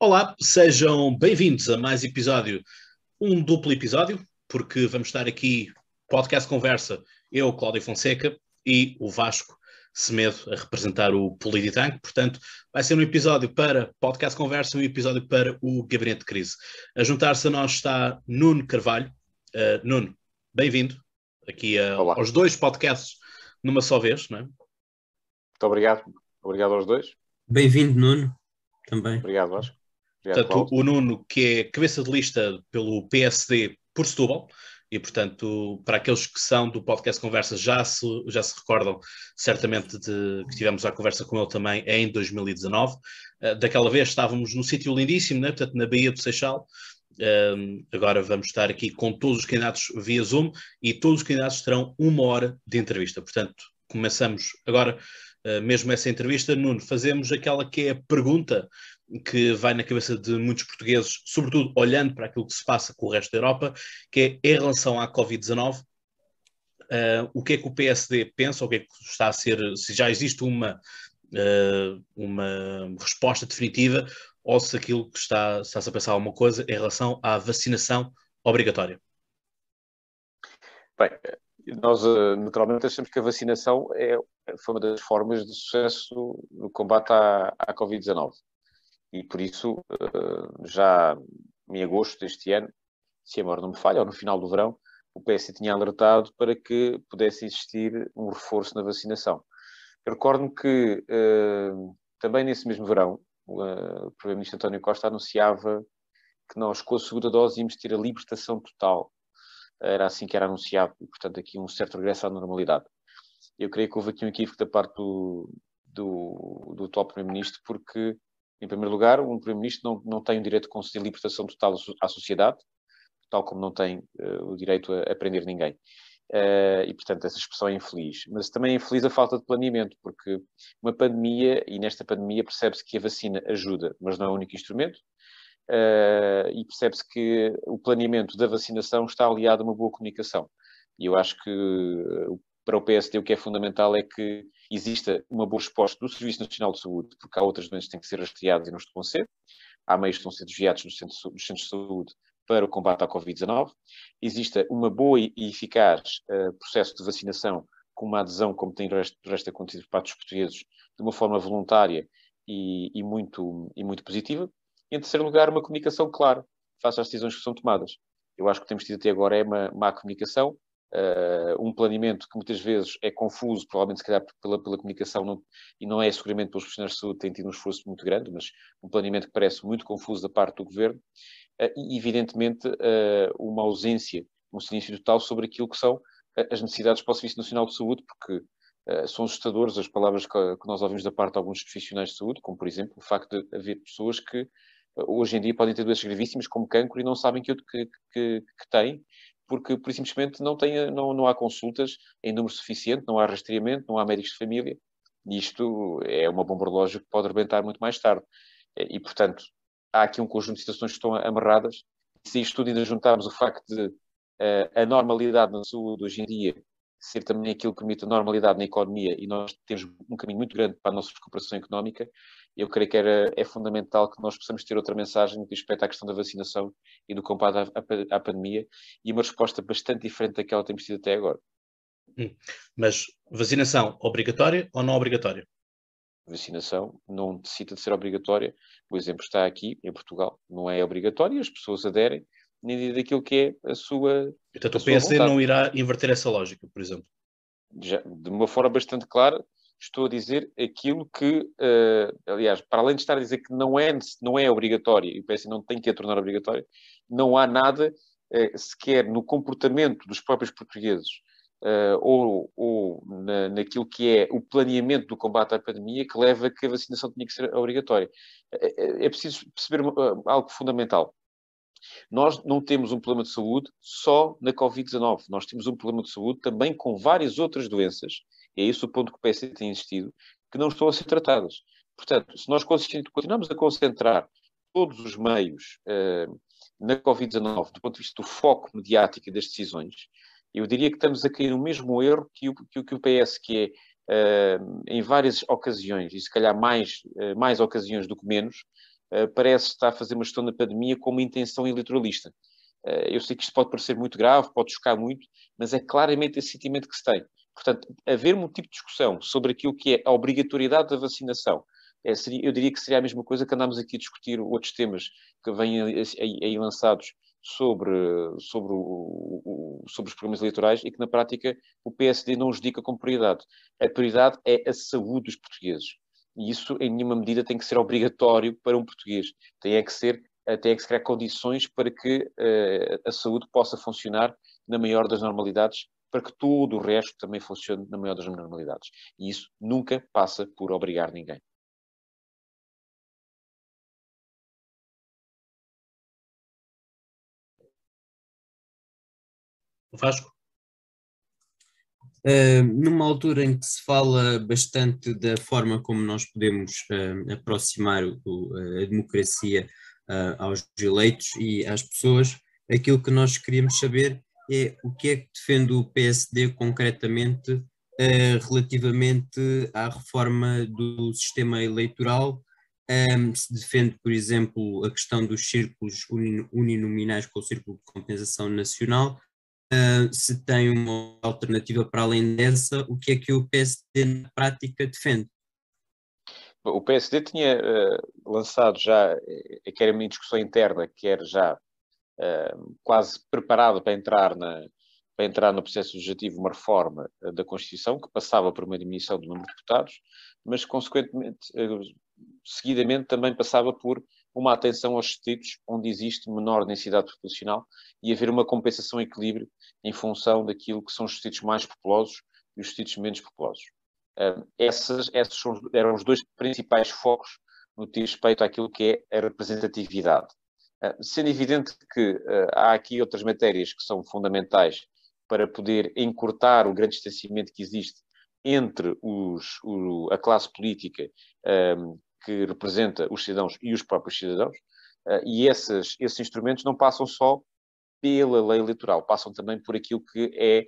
Olá, sejam bem-vindos a mais episódio, um duplo episódio, porque vamos estar aqui, podcast conversa, eu, Cláudio Fonseca, e o Vasco Semedo a representar o Polititank. Portanto, vai ser um episódio para podcast conversa e um episódio para o Gabinete de Crise. A juntar-se a nós está Nuno Carvalho. Uh, Nuno, bem-vindo aqui uh, aos dois podcasts numa só vez, não é? Muito obrigado. Obrigado aos dois. Bem-vindo, Nuno. Também. Obrigado, Vasco. Portanto, o Nuno, que é cabeça de lista pelo PSD por Setúbal, e portanto, para aqueles que são do podcast Conversa, já se, já se recordam certamente de que tivemos a conversa com ele também em 2019. Uh, eh, daquela vez estávamos num sítio lindíssimo, né? portanto, na Baía do Seixal. Uh, agora vamos estar aqui com todos os candidatos via Zoom e todos os candidatos terão uma hora de entrevista. Portanto, começamos agora uh, mesmo essa entrevista. Nuno, fazemos aquela que é a pergunta que vai na cabeça de muitos portugueses, sobretudo olhando para aquilo que se passa com o resto da Europa, que é em relação à Covid-19, uh, eh, o que é que o PSD pensa, o que é que está a ser, se já existe uma, uh, uma resposta definitiva, ou se aquilo que está, está-se a pensar alguma coisa em relação à vacinação obrigatória. Bem, nós eh, naturalmente achamos que a vacinação é, foi uma das formas de sucesso no combate à, à Covid-19 e por isso, eh, já em agosto deste ano, se a memória não me falha, ou no final do verão, o PS tinha alertado para que pudesse existir um reforço na vacinação. Eu recordo-me que eh, também nesse mesmo verão, eh, o Primeiro-Ministro António Costa anunciava que nós, com a segunda dose, íamos ter a libertação total. Era assim que era anunciado, e, portanto, aqui um certo regresso à normalidade. Eu creio que houve aqui um equívoco da parte do, do, do atual Primeiro-Ministro, porque em primeiro lugar, um Primeiro-Ministro não, não tem o direito de conceder libertação total à sociedade, tal como não tem uh, o direito a, a prender ninguém. Uh, e, portanto, essa expressão é infeliz. Mas também é infeliz a falta de planeamento, porque uma pandemia, e nesta pandemia percebe-se que a vacina ajuda, mas não é o único instrumento, uh, e percebe-se que o planeamento da vacinação está aliado a uma boa comunicação. E eu acho que para o PSD o que é fundamental é que exista uma boa resposta do Serviço Nacional de Saúde, porque há outras doenças que têm que ser rastreadas e não estão a ser. Há meios que estão a ser desviados dos centros, centros de saúde para o combate à Covid-19. Exista uma boa e eficaz uh, processo de vacinação com uma adesão, como tem resto, resto acontecido por parte dos portugueses, de uma forma voluntária e, e, muito, e muito positiva. E, em terceiro lugar, uma comunicação clara face às decisões que são tomadas. Eu acho que temos tido até agora é uma má comunicação, Uh, um planeamento que muitas vezes é confuso, provavelmente se calhar pela, pela comunicação, não, e não é seguramente pelos profissionais de saúde, tem tido um esforço muito grande, mas um planeamento que parece muito confuso da parte do governo, uh, e evidentemente uh, uma ausência, um silêncio total sobre aquilo que são as necessidades para o Serviço Nacional de Saúde, porque são assustadoras as palavras que, que, nós ouvimos da parte de alguns profissionais de saúde, como por exemplo o facto de haver pessoas que hoje em dia podem ter doenças gravíssimas como cancro e não sabem que, que, que, que têm porque por simplesmente não, tem, não, não há consultas em número suficiente, não há rastreamento, não há médicos de família. E isto é uma bomba relógio que pode arrebentar muito mais tarde. E, portanto, há aqui um conjunto de situações que estão amarradas. Se isto tudo ainda juntarmos o facto de uh, a normalidade na saúde hoje em dia ser também aquilo que permite a normalidade na economia e nós temos um caminho muito grande para a nossa recuperação económica, eu creio que era, é fundamental que nós possamos ter outra mensagem no que respeita à questão da vacinação e do combate à, à, à, pandemia e uma resposta bastante diferente daquela que temos tido até agora. Hum. Mas vacinação obrigatória ou não obrigatória? Vacinação não necessita de ser obrigatória. O exemplo está aqui, em Portugal. Não é obrigatória, as pessoas aderem nem daquilo que é a sua. Portanto, o PSD não irá inverter essa lógica, por exemplo. Já, de uma forma bastante clara, estou a dizer aquilo que, uh, aliás, para além de estar a dizer que não é, não é obrigatória, e o PS não tem que a tornar obrigatória, não há nada uh, sequer no comportamento dos próprios portugueses uh, ou, ou na, naquilo que é o planeamento do combate à pandemia que leva a que a vacinação tenha que ser obrigatória. É, é preciso perceber algo fundamental. Nós não temos um problema de saúde só na Covid-19. Nós temos um problema de saúde também com várias outras doenças, e é esse o ponto que o PS tem insistido, que não estão a ser tratadas. Portanto, se nós continuamos a concentrar todos os meios uh, na Covid-19, do ponto de vista do foco mediático das decisões, eu diria que estamos a cair no mesmo erro que o, que, que o PS, que é, uh, em várias ocasiões, e se calhar mais, uh, mais ocasiões do que menos, parece estar a fazer uma gestão da pandemia com uma intenção eleitoralista. eu sei que isto pode parecer muito grave, pode chocar muito, mas é claramente esse sentimento que se tem. Portanto, haver um tipo de discussão sobre aquilo que é a obrigatoriedade da vacinação, é, seria, eu diria que seria a mesma coisa que andámos aqui a discutir outros temas que vêm aí, aí lançados sobre, sobre, o, o, sobre os programas eleitorais e que, na prática, o PSD não os dedica como prioridade. A prioridade é a saúde dos portugueses. E isso, em nenhuma medida, tem que ser obrigatório para um português. Tem é que ser tem é que se criar condições para que uh, a saúde possa funcionar na maior das normalidades, para que todo o resto também funcione na maior das normalidades. E isso nunca passa por obrigar ninguém. Vasco? Uh, numa altura em que se fala bastante da forma como nós podemos uh, aproximar o, a democracia uh, aos eleitos e às pessoas, aquilo que nós queríamos saber é o que é que defende o PSD concretamente relativamente à reforma do sistema eleitoral. Um, se defende, por exemplo, a questão dos círculos uninominais com o Círculo de Compensação Nacional, uh, se tem uma alternativa para além dessa, o que é que o PSD na prática defende? O PSD tinha uh, lançado já, eh, quer uma discussão interna, quer já uh, quase preparado para entrar, na, para entrar no processo legislativo uma reforma da Constituição, que passava por uma diminuição do número de deputados, mas, consequentemente, seguidamente também passava por uma atenção aos distritos onde existe menor densidade populacional e haver uma compensação equilíbrio em função daquilo que são os distritos mais populosos e os distritos menos populosos. Esses eram os dois principais focos no que diz respeito àquilo que é a representatividade. Uh, sendo evidente que uh, há aqui outras matérias que são fundamentais para poder encurtar o grande distanciamento que existe entre os, o, a classe política um, que representa os cidadãos e os próprios cidadãos, uh, e esses, esses instrumentos não passam só pela lei eleitoral, passam também por aquilo que é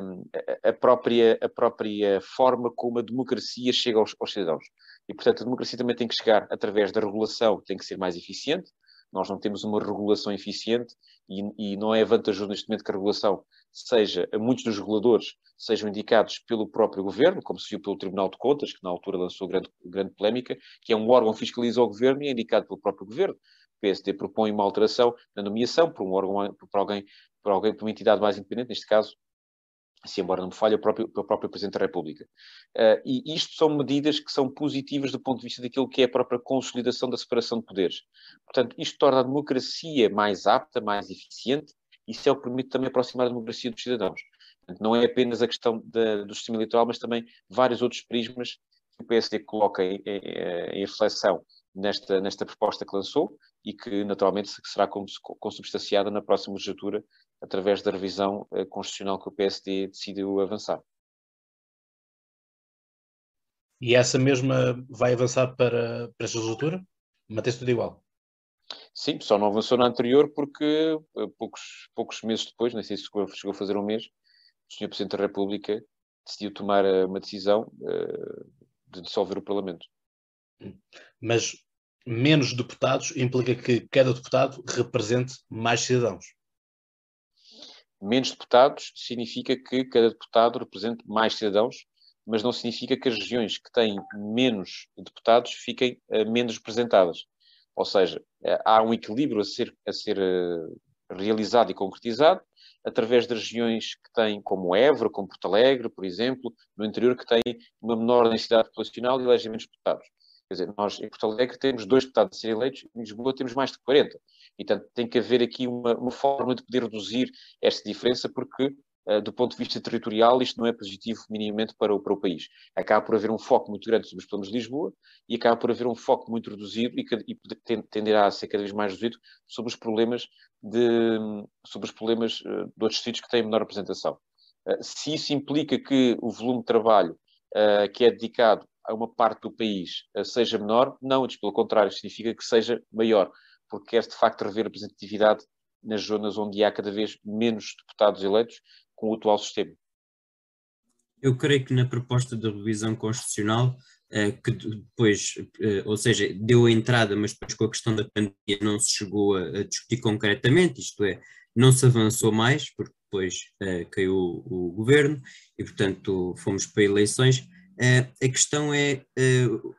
um, a, própria, a própria forma como a democracia chega aos, aos, cidadãos. E, portanto, a democracia também tem que chegar através da regulação, que tem que ser mais eficiente. Nós não temos uma regulação eficiente e, e não é vantajoso neste momento que a regulação seja, muitos dos reguladores sejam indicados pelo próprio governo, como se viu pelo Tribunal de Contas, que na altura lançou grande, grande polémica, que é um órgão que fiscaliza o governo e é indicado pelo próprio governo. O PSD propõe uma alteração na nomeação por um órgão, por alguém, por alguém, por uma entidade mais independente, neste caso, se embora não me falhe, o próprio, o próprio Presidente da República. Uh, e isto são medidas que são positivas do ponto de vista daquilo que é a própria consolidação da separação de poderes. Portanto, isto torna a democracia mais apta, mais eficiente, isso é o que permite também aproximar a democracia dos cidadãos. Não é apenas a questão da, do sistema eleitoral, mas também vários outros prismas que o PSD coloca em, em, em reflexão nesta, nesta proposta que lançou e que naturalmente será consubstanciada na próxima legislatura através da revisão eh, constitucional que o PSD decidiu avançar. E essa mesma vai avançar para, para esta legislatura? Mantém-se tudo igual? Sim, só não avançou na anterior porque eh, poucos, poucos meses depois, nem sei se chegou a fazer um mês, o Sr. Presidente da República decidiu tomar eh, uma decisão uh, de dissolver o Parlamento. Mas menos deputados implica que cada deputado represente mais cidadãos. Menos deputados significa que cada deputado represente mais cidadãos, mas não significa que as regiões que têm menos deputados fiquem uh, menos representadas. Ou seja, uh, há um equilíbrio a ser, a ser realizado e concretizado, através de regiões que têm, como Évora, como Porto Alegre, por exemplo, no interior, que têm uma menor densidade populacional e elegem menos deputados. Quer dizer, nós em Porto Alegre temos dois deputados a serem eleitos, em Lisboa temos mais de 40. E, portanto, tem que haver aqui uma, uma forma de poder reduzir esta diferença, porque do ponto de vista territorial, isto não é positivo minimamente para o, para o país. Acaba por haver um foco muito grande sobre os problemas de Lisboa e acaba por haver um foco muito reduzido e, e tenderá a ser cada vez mais reduzido sobre os problemas de, sobre os problemas uh, de outros sítios que têm menor representação. Uh, se isso implica que o volume de trabalho que é dedicado a uma parte do país seja menor, não, antes pelo contrário, significa que seja maior, porque quer de facto rever representatividade nas zonas onde há cada vez menos deputados eleitos com o atual sistema. Eu creio que na proposta de revisão constitucional que depois, ou seja, deu a entrada, mas depois com a questão da pandemia não se chegou a, discutir concretamente, isto é, não se avançou mais, porque depois caiu o, governo e, portanto, fomos para eleições. a questão é,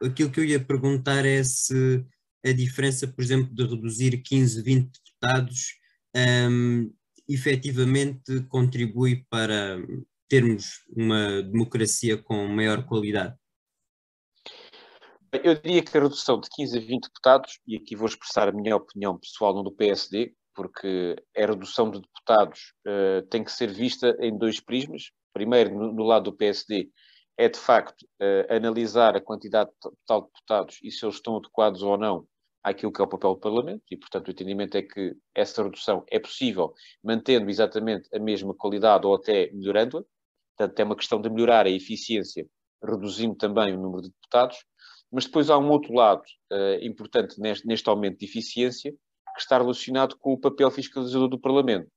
aquilo que eu ia perguntar é se a diferença, por exemplo, de reduzir 15, 20 deputados um, efetivamente contribui para termos uma democracia com maior qualidade? Eu diria que a redução de 15 a 20 deputados, e aqui vou expressar a minha opinião pessoal, não do PSD, porque a redução de deputados uh, tem que ser vista em dois prismas. Primeiro, no, no lado do PSD, é de facto uh, analisar a quantidade total de deputados e se eles estão adequados ou não àquilo que é o papel do Parlamento, e portanto o entendimento é que essa redução é possível mantendo exatamente a mesma qualidade ou até melhorando-a. Portanto, é uma questão de melhorar a eficiência, reduzindo também o número de deputados. Mas depois há um outro lado uh, importante neste, neste aumento de eficiência, que está relacionado com o papel fiscalizador do Parlamento.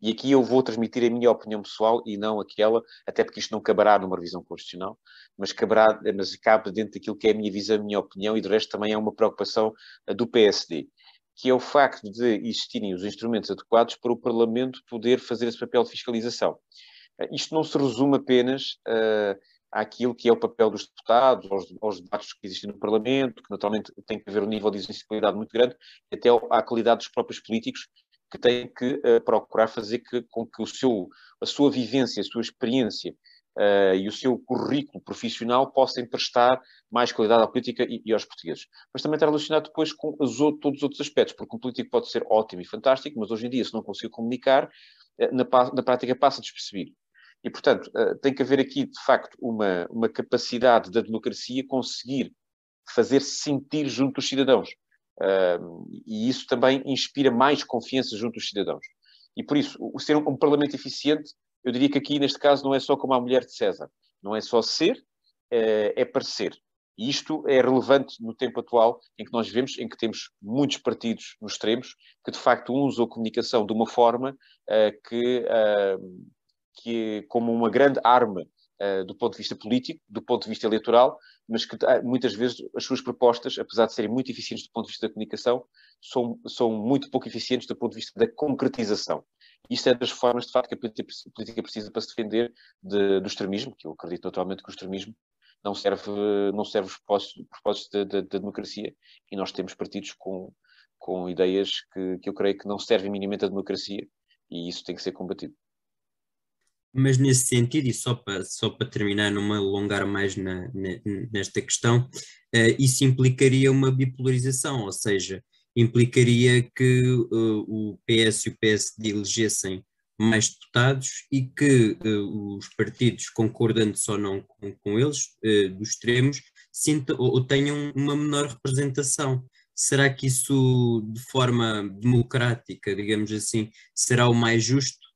E aqui eu vou transmitir a minha opinião pessoal e não aquela, até porque isto não caberá numa revisão constitucional, mas, caberá, mas cabe dentro daquilo que é a minha visão, a minha opinião, e de resto também é uma preocupação eh, do PSD, que é o facto de existirem os instrumentos adequados para o Parlamento poder fazer esse papel de fiscalização. Eh, isto não se resume apenas uh, àquilo que é o papel dos deputados, aos, aos, debates que existem no Parlamento, que naturalmente tem que haver um nível de sensibilidade muito grande, até à qualidade dos próprios políticos, que têm que uh, procurar fazer que, com que o seu, a sua vivência, a sua experiência uh, e o seu currículo profissional possam prestar mais qualidade à política e, e aos portugueses. Mas também está relacionado depois com os, todos os outros aspectos, porque um político pode ser ótimo e fantástico, mas hoje em dia, se não conseguir comunicar, uh, na, na prática passa despercebido. E, portanto, tem que haver aqui, de facto, uma, uma capacidade da democracia conseguir fazer-se sentir junto dos cidadãos. Uh, e isso também inspira mais confiança junto dos cidadãos. E por isso, o ser um, um, parlamento eficiente, eu diria que aqui, neste caso, não é só como a mulher de César. Não é só ser, uh, é parecer. E isto é relevante no tempo atual, em que nós vivemos, em que temos muitos partidos nos extremos, que de facto usam a comunicação de uma forma uh, que, que, como uma grande arma uh, do ponto de vista político, do ponto de vista eleitoral, mas que ah, muitas vezes as suas propostas, apesar de serem muito eficientes do ponto de vista da comunicação, são, são muito pouco eficientes do ponto de vista da concretização. Isto é das formas, de facto, que a política precisa para se defender de, do extremismo, que eu acredito totalmente que o extremismo não serve, não serve os propósitos, propósitos da, democracia e nós temos partidos com, com ideias que, que eu creio que não servem minimamente à democracia e isso tem que ser combatido. Mas nesse sentido, e só para, só para terminar, não me alongar mais na, na, nesta questão, uh, isso implicaria uma bipolarização, ou seja, implicaria que uh, o PS e o PSD elegessem mais deputados e que uh, os partidos, concordantes ou não com, com eles, dos extremos, sinta, ou, ou tenham uma menor representação. Será que isso, de forma democrática, digamos assim, será o mais justo?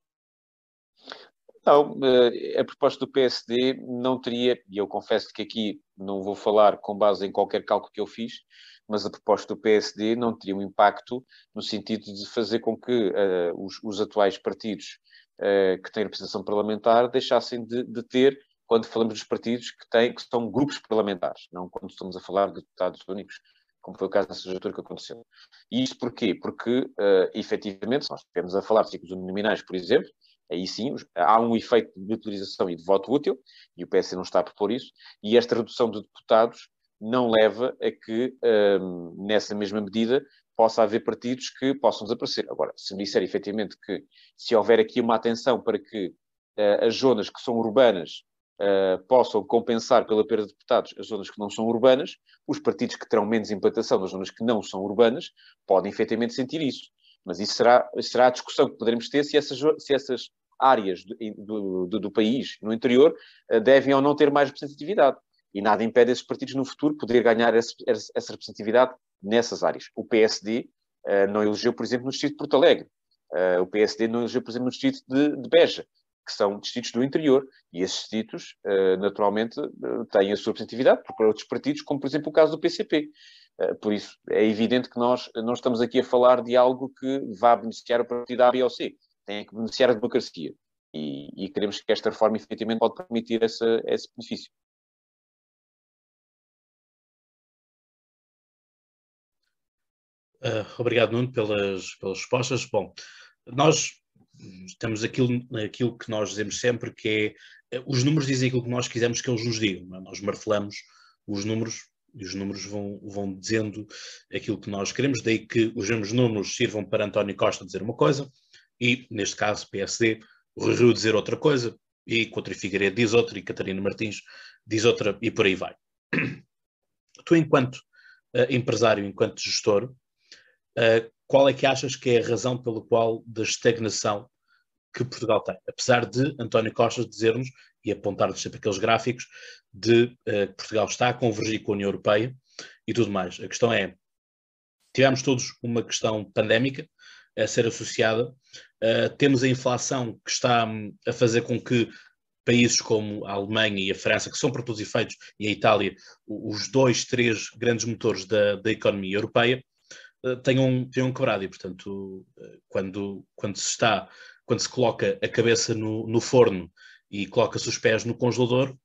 Não, eh, a proposta do PSD não teria, e eu confesso que aqui não vou falar com base em qualquer cálculo que eu fiz, mas a proposta do PSD não teria um impacto no sentido de fazer com que uh, os, os, atuais partidos uh, que têm representação parlamentar deixassem de, de, ter, quando falamos dos partidos que, têm, que são grupos parlamentares, não quando estamos a falar de deputados únicos, como foi o caso da legislatura que aconteceu. E isto porquê? Porque, uh, efetivamente, se nós estivermos a falar de ciclos uninominais, por exemplo, aí sim há um efeito de utilização e de voto útil, e o PS não está a propor isso, e esta redução de deputados não leva a que, um, nessa mesma medida, possa haver partidos que possam desaparecer. Agora, se me disser efetivamente que se houver aqui uma atenção para que uh, as zonas que são urbanas uh, possam compensar pela perda de deputados as zonas que não são urbanas, os partidos que terão menos implantação nas zonas que não são urbanas podem efetivamente sentir isso. Mas isso será, será a discussão que poderemos ter se essas, se essas áreas do, do, do país, no interior, eh, devem ou não ter mais representatividade. E nada impede esses partidos no futuro poder ganhar essa, representatividade nessas áreas. O PSD uh, eh, não elegeu, por exemplo, no distrito de Porto Alegre. Uh, o PSD não elegeu, por exemplo, no distrito de, de Beja, que são distritos do interior. E esses distritos, uh, naturalmente, têm a sua representatividade por outros partidos, como, por exemplo, o caso do PCP. Eh, por isso, é evidente que nós não estamos aqui a falar de algo que vá beneficiar o partido A, B ou C. Tem que beneficiar a democracia. E, e queremos que esta reforma, efetivamente, pode permitir essa, esse benefício. Uh, obrigado, Nuno, pelas, pelas respostas. Bom, nós estamos aquilo, aquilo que nós dizemos sempre, que é eh, os números dizem aquilo que nós quisermos que eles nos digam. É? Nós martelamos os números e os números vão, vão dizendo aquilo que nós queremos, daí que os mesmos números sirvam para António Costa dizer uma coisa e, neste caso, PSD, Rio dizer outra coisa e Coutinho Figueiredo diz outra e Catarina Martins diz outra e por aí vai. Tu, enquanto uh, empresário, enquanto gestor, uh, qual é que achas que é a razão pela qual da estagnação que Portugal tem? Apesar de António Costa dizermos e apontar-nos sempre aqueles gráficos de uh, Portugal está a convergir com a União Europeia e tudo mais. A questão é, tivemos todos uma questão pandémica a ser associada, uh, temos a inflação que está um, a fazer com que países como a Alemanha e a França, que são para todos os efeitos, e a Itália, os dois, três grandes motores da, da economia europeia, uh, tenham, tenham quebrado. E, portanto, quando, quando se está, quando se coloca a cabeça no, no forno e coloca-se os pés no congelador,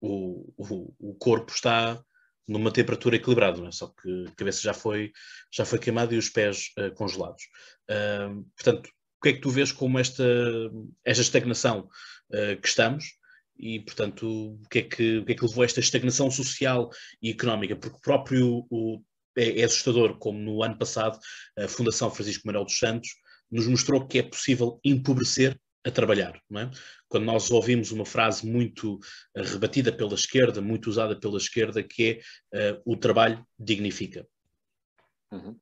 o, o, o corpo está numa temperatura equilibrada, é? só que a cabeça já foi, já foi queimada e os pés uh, congelados. Uh, portanto, o que é que tu vês como esta, esta estagnação uh, que estamos e, portanto, o que, é que, o que é que levou a esta estagnação social e económica? Porque próprio o, é, é, assustador, como no ano passado a Fundação Francisco Manuel dos Santos nos mostrou que é possível empobrecer a trabalhar. É? Quando nós ouvimos uma frase muito uh, rebatida pela esquerda, muito usada pela esquerda, que é uh, o trabalho dignifica. Uhum.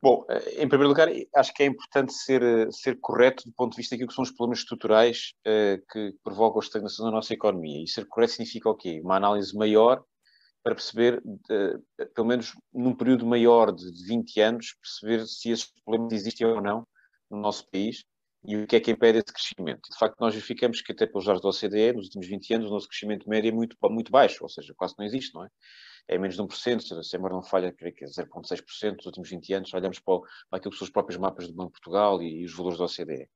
Bom, em primeiro lugar, acho que é importante ser, ser correto do ponto de vista daquilo que são os problemas estruturais uh, que provocam a estagnação da nossa economia. E ser correto significa o quê? Uma análise maior para perceber, uh, pelo menos num período maior de 20 anos, perceber se esses problemas existem ou não no nosso país e o que é que impede esse crescimento. De facto, nós verificamos que até pelos dados da OCDE, nos últimos 20 anos, o nosso crescimento médio é muito, muito baixo, ou seja, quase não existe, não é? É menos de 1%, se a memória não falha, creio que é 0,6% nos últimos 20 anos, olhamos para, para aquilo que são os próprios mapas do Banco de Portugal e, e os valores da OCDE.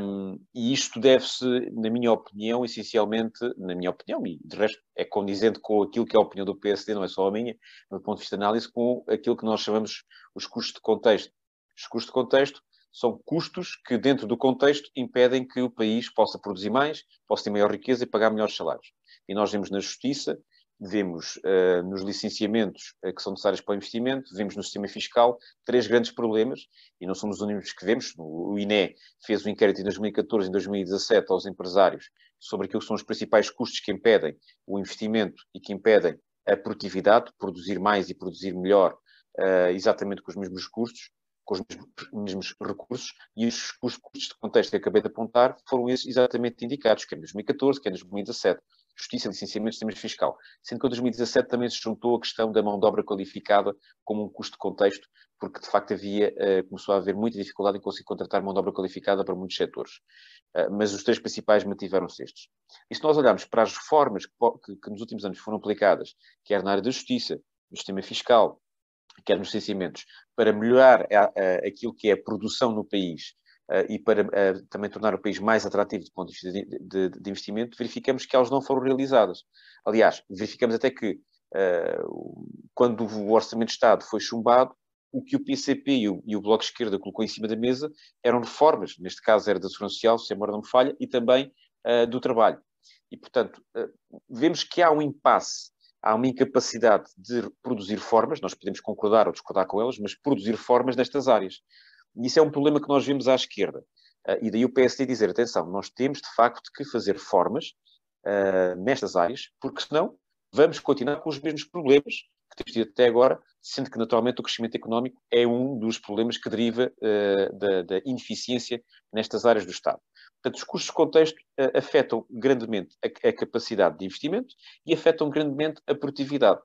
Um, e isto deve-se, na minha opinião, essencialmente, na minha opinião, e de resto é condizente com aquilo que é a opinião do PSD, não é só a minha, do ponto de vista de análise, com aquilo que nós chamamos os custos de contexto. Os custos de contexto são custos que, dentro do contexto, impedem que o país possa produzir mais, possa ter maior riqueza e pagar melhores salários. E nós vemos na justiça, vemos uh, nos licenciamentos uh, que são necessários para o investimento, vemos no sistema fiscal três grandes problemas, e não somos os únicos que vemos. O INE fez um inquérito em 2014 e 2017 aos empresários sobre aquilo que são os principais custos que impedem o investimento e que impedem a produtividade, produzir mais e produzir melhor, uh, exatamente com os mesmos custos com os mesmos, mesmos recursos, e os, os, custos de contexto que acabei de apontar foram esses exatamente indicados, que é em 2014, que é em 2017. Justiça, licenciamento, sistemas fiscal. Sendo que em 2017 também se juntou a questão da mão de obra qualificada como um custo de contexto, porque de facto havia, uh, começou a haver muita dificuldade em conseguir contratar mão de obra qualificada para muitos setores. Uh, mas os três principais mantiveram-se estes. E se nós olharmos para as reformas que, que, que nos últimos anos foram aplicadas, quer na área da justiça, no sistema fiscal, quer nos licenciamentos, para melhorar a, a, aquilo que é a produção no país e para também tornar o país mais atrativo do ponto de vista de, de, de, investimento, verificamos que elas não foram realizadas. Aliás, verificamos até que quando o Orçamento de Estado foi chumbado, o que o PCP e o, e o, Bloco de Esquerda colocou em cima da mesa eram reformas, neste caso era da Segurança Social, se a memória não me falha, e também do trabalho. E, portanto, vemos que há um impasse há uma incapacidade de produzir formas, nós podemos concordar ou discordar com elas, mas produzir formas nestas áreas. E isso é um problema que nós vemos à esquerda. Uh, e daí o PSD dizer, atenção, nós temos de facto que fazer formas uh, nestas áreas, porque senão vamos continuar com os mesmos problemas que temos tido até agora, sendo que naturalmente o crescimento económico é um dos problemas que deriva uh, da, da ineficiência nestas áreas do Estado. Portanto, os custos de contexto uh, afetam grandemente a, a, capacidade de investimento e afetam grandemente a produtividade.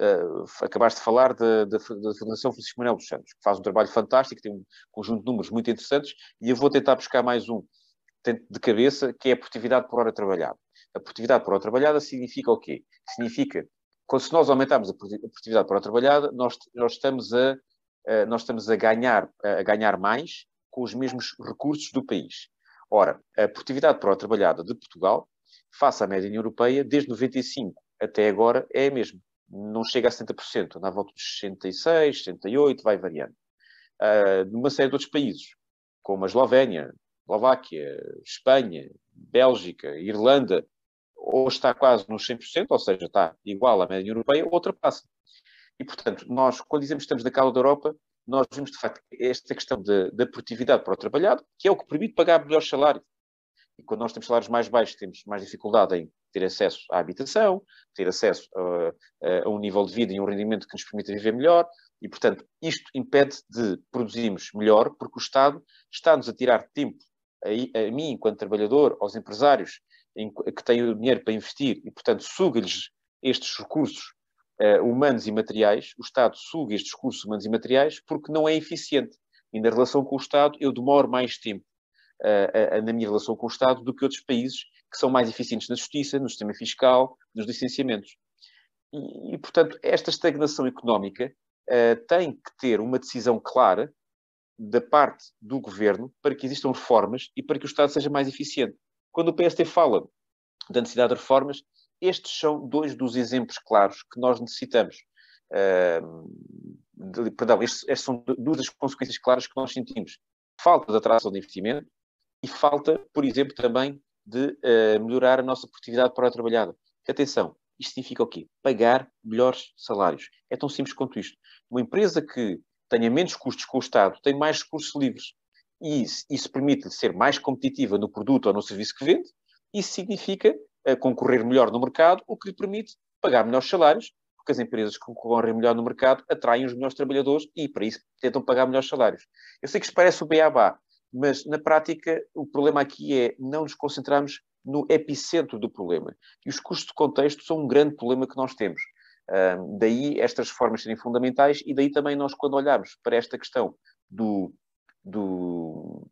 Uh, acabaste de falar da, da, da Fundação Francisco Manuel dos Santos, que faz um trabalho fantástico, tem um conjunto de números muito interessantes, e eu vou tentar buscar mais um de cabeça, que é a produtividade por hora trabalhada. A produtividade por hora trabalhada significa o quê? Significa que se nós aumentarmos a produtividade por hora trabalhada, nós, nós, estamos, a, nós estamos a, ganhar, a ganhar mais com os mesmos recursos do país. Ora, a produtividade por hora trabalhada de Portugal, face à média europeia, desde 95 até agora, é a mesma. não chega a 70%, anda à volta dos 66, 68, vai variando. Uh, numa série de outros países, como a Eslovénia, Eslováquia, Espanha, Bélgica, Irlanda, ou está quase nos 100%, ou seja, está igual à média europeia, ou ultrapassa. E, portanto, nós, quando dizemos que estamos na cauda da Europa, nós vemos, de facto, esta questão da produtividade para o trabalhado, que é o que permite pagar melhores salários. E quando nós temos salários mais baixos, temos mais dificuldade em ter acesso à habitação, ter acesso a, a um nível de vida e um rendimento que nos permita viver melhor. E, portanto, isto impede de produzirmos melhor, porque o Estado está-nos a tirar tempo, a, a mim, enquanto trabalhador, aos empresários que têm o dinheiro para investir, e, portanto, suga-lhes estes recursos uh, humanos e materiais, o Estado suga estes recursos humanos e materiais porque não é eficiente. E na relação com o Estado, eu demoro mais tempo uh, na minha relação com o Estado do que outros países que são mais eficientes na justiça, no sistema fiscal, nos licenciamentos. E, e portanto, esta estagnação económica tem que ter uma decisão clara da parte do governo para que existam reformas e para que o Estado seja mais eficiente. Quando o PST fala da necessidade de reformas, estes são dois dos exemplos claros que nós necessitamos. Uh, de, perdão, estes, são duas das consequências claras que nós sentimos. Falta de atração de investimento e falta, por exemplo, também de uh, melhorar a nossa produtividade para a trabalhada. Atenção, isto significa o quê? Pagar melhores salários. É tão simples quanto isto. Uma empresa que tenha menos custos com o Estado tem mais recursos livres. E isso, isso permite-lhe ser mais competitiva no produto ou no serviço que vende. Isso significa concorrer melhor no mercado, o que lhe permite pagar melhores salários, porque as empresas que concorrem melhor no mercado atraem os melhores trabalhadores e, para isso, tentam pagar melhores salários. Eu sei que isto parece o beabá, mas, na prática, o problema aqui é não nos concentrarmos no epicentro do problema. E os custos de contexto são um grande problema que nós temos. Daí estas reformas serem fundamentais e daí também nós, quando olharmos para esta questão do, do,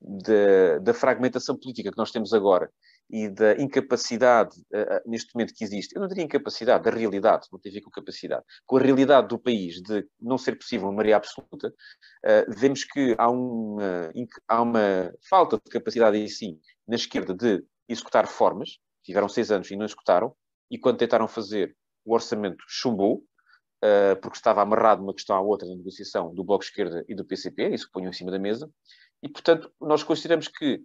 da, da, fragmentação política que nós temos agora e da incapacidade uh, neste momento que existe, eu não diria incapacidade, da realidade, não tem a ver com capacidade, com a realidade do país de não ser possível uma maioria absoluta, uh, vemos que há uma, há uma falta de capacidade em si, na esquerda, de executar reformas, tiveram seis anos e não executaram, e quando tentaram fazer o orçamento chumbou, porque estava amarrado uma questão à outra na negociação do Bloco de Esquerda e do PCP, isso que ponham em cima da mesa, e portanto nós consideramos que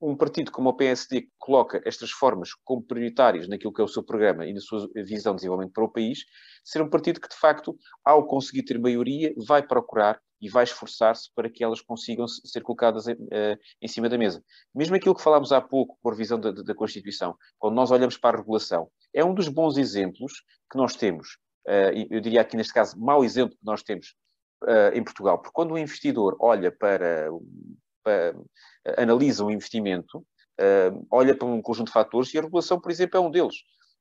um partido como o PSD que coloca estas formas como prioritárias naquilo que é o seu programa e na sua visão de desenvolvimento para o país, ser um partido que, de facto, ao conseguir ter maioria, vai procurar e vai esforçar-se para que elas consigam ser colocadas em, uh, em, cima da mesa. Mesmo aquilo que falámos há pouco, por visão da, da, Constituição, quando nós olhamos para a regulação, é um dos bons exemplos que nós temos, eu diria aqui neste caso, mau exemplo que nós temos uh, em Portugal, porque quando o investidor olha para uh, analisa um investimento, olha para um conjunto de fatores e a regulação, por exemplo, é um deles.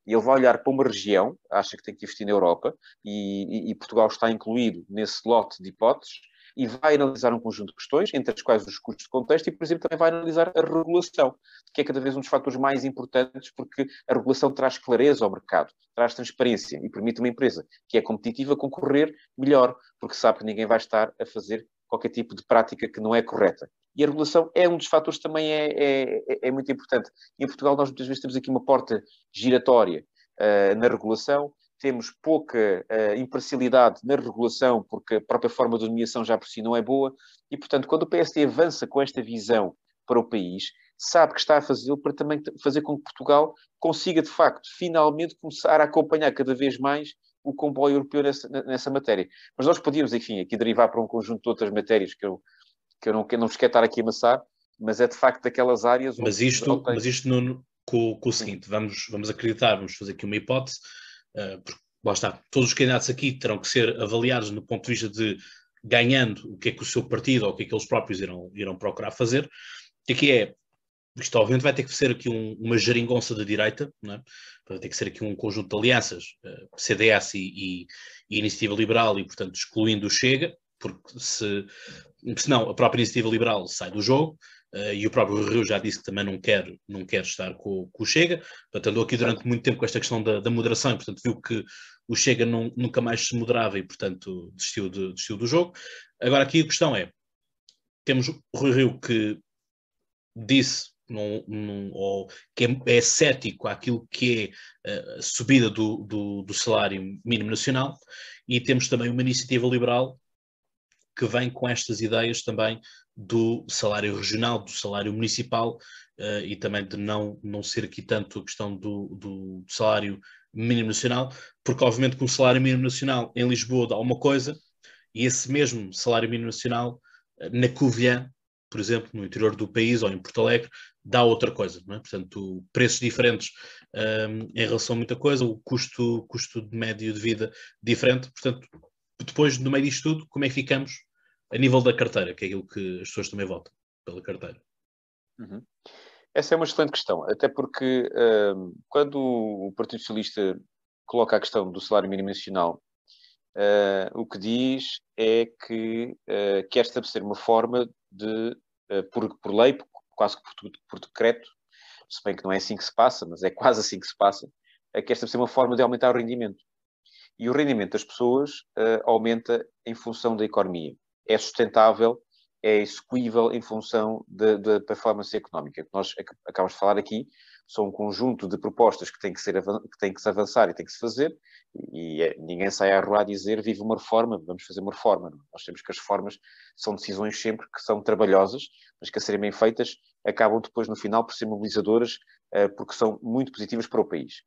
E ele vai olhar para uma região, acha que tem que investir na Europa, e, e Portugal está incluído nesse lote de hipóteses, e vai analisar um conjunto de questões, entre as quais os custos de contexto, e, por exemplo, também vai analisar a regulação, que é cada vez um dos fatores mais importantes, porque a regulação traz clareza ao mercado, traz transparência e permite uma empresa que é competitiva concorrer melhor, porque sabe que ninguém vai estar a fazer qualquer tipo de prática que não é correta. E a regulação é um dos fatores que também é, é, é, muito importante. Em Portugal nós muitas vezes temos aqui uma porta giratória uh, na regulação, temos pouca uh, imparcialidade na regulação, porque a própria forma de nomeação já por si não é boa, e portanto, quando o PSD avança com esta visão para o país, sabe que está a fazê-lo para também fazer com que Portugal consiga, de facto, finalmente começar a acompanhar cada vez mais o comboio europeu nessa, nessa matéria. Mas nós podíamos, enfim, aqui derivar para um conjunto de outras matérias que eu que eu não, que eu não vos quero estar aqui a amassar, mas é de facto daquelas áreas. Mas isto, tem... mas isto no, com, com, o seguinte: vamos, vamos acreditar, vamos fazer aqui uma hipótese, porque lá está, todos os candidatos aqui terão que ser avaliados no ponto de vista de ganhando o que é que o seu partido ou o que é que eles próprios irão, irão procurar fazer. E aqui é, isto obviamente vai ter que ser aqui um, uma geringonça de direita, é? vai ter que ser aqui um conjunto de alianças, eh, CDS e, e, e, Iniciativa Liberal, e portanto excluindo o Chega, porque se, senão a própria iniciativa liberal sai do jogo, uh, e o próprio Rio já disse que também não quer, não quer estar com, com o Chega, portanto andou aqui durante muito tempo com esta questão da, da moderação, e portanto viu que o Chega não, nunca mais se moderava e portanto desistiu, de, desistiu do jogo. Agora aqui a questão é, temos o Rui Rio que disse num, num, ou que é, é cético àquilo que é a subida do, do, do, salário mínimo nacional, e temos também uma iniciativa liberal que vem com estas ideias também do salário regional, do salário municipal uh, e também de não, não ser aqui tanto a questão do, do salário mínimo nacional, porque obviamente que um salário mínimo nacional em Lisboa dá uma coisa e esse mesmo salário mínimo nacional uh, na Covilhã, por exemplo, no interior do país ou em Porto Alegre, dá outra coisa, é? Portanto, preços diferentes um, ehm, em relação a muita coisa, o custo, custo de médio de vida diferente, portanto, depois, no meio disto tudo, como é que ficamos a nível da carteira, que é aquilo que as pessoas também votam pela carteira? Uhum. Essa é uma excelente questão, até porque uh, quando o Partido Socialista coloca a questão do salário mínimo nacional, uh, o que diz é que uh, quer estabelecer uma forma de, por, por lei, quase que por, por, decreto, se bem que não é assim que se passa, mas é quase assim que se passa, quer estabelecer uma forma de aumentar o rendimento. E o rendimento das pessoas aumenta em função da economia é sustentável, é execuível em função da performance económica. O que nós acabamos de falar aqui são um conjunto de propostas que tem que, ser, que tem que se avançar e tem que se fazer, e é, ninguém sai à rua a dizer vive uma reforma, vamos fazer uma reforma. Nós temos que as reformas são decisões sempre que são trabalhosas, mas que a serem bem feitas acabam depois no final por ser mobilizadoras, uh, porque são muito positivas para o país.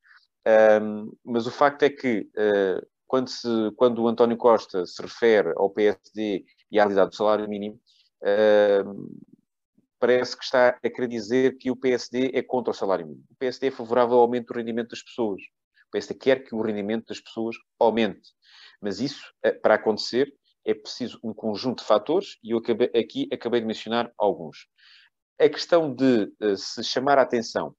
Mas o facto é que uh, quando, se, quando o António Costa se refere ao PSD e à realidade do salário mínimo, uh, parece que está a querer dizer que o PSD é contra o salário mínimo. O PSD é favorável ao aumento do rendimento das pessoas. O PSD quer que o rendimento das pessoas aumente. Mas isso, eh, para acontecer, é preciso um conjunto de fatores e eu acabei, aqui acabei de mencionar alguns. A questão de uh, se chamar a atenção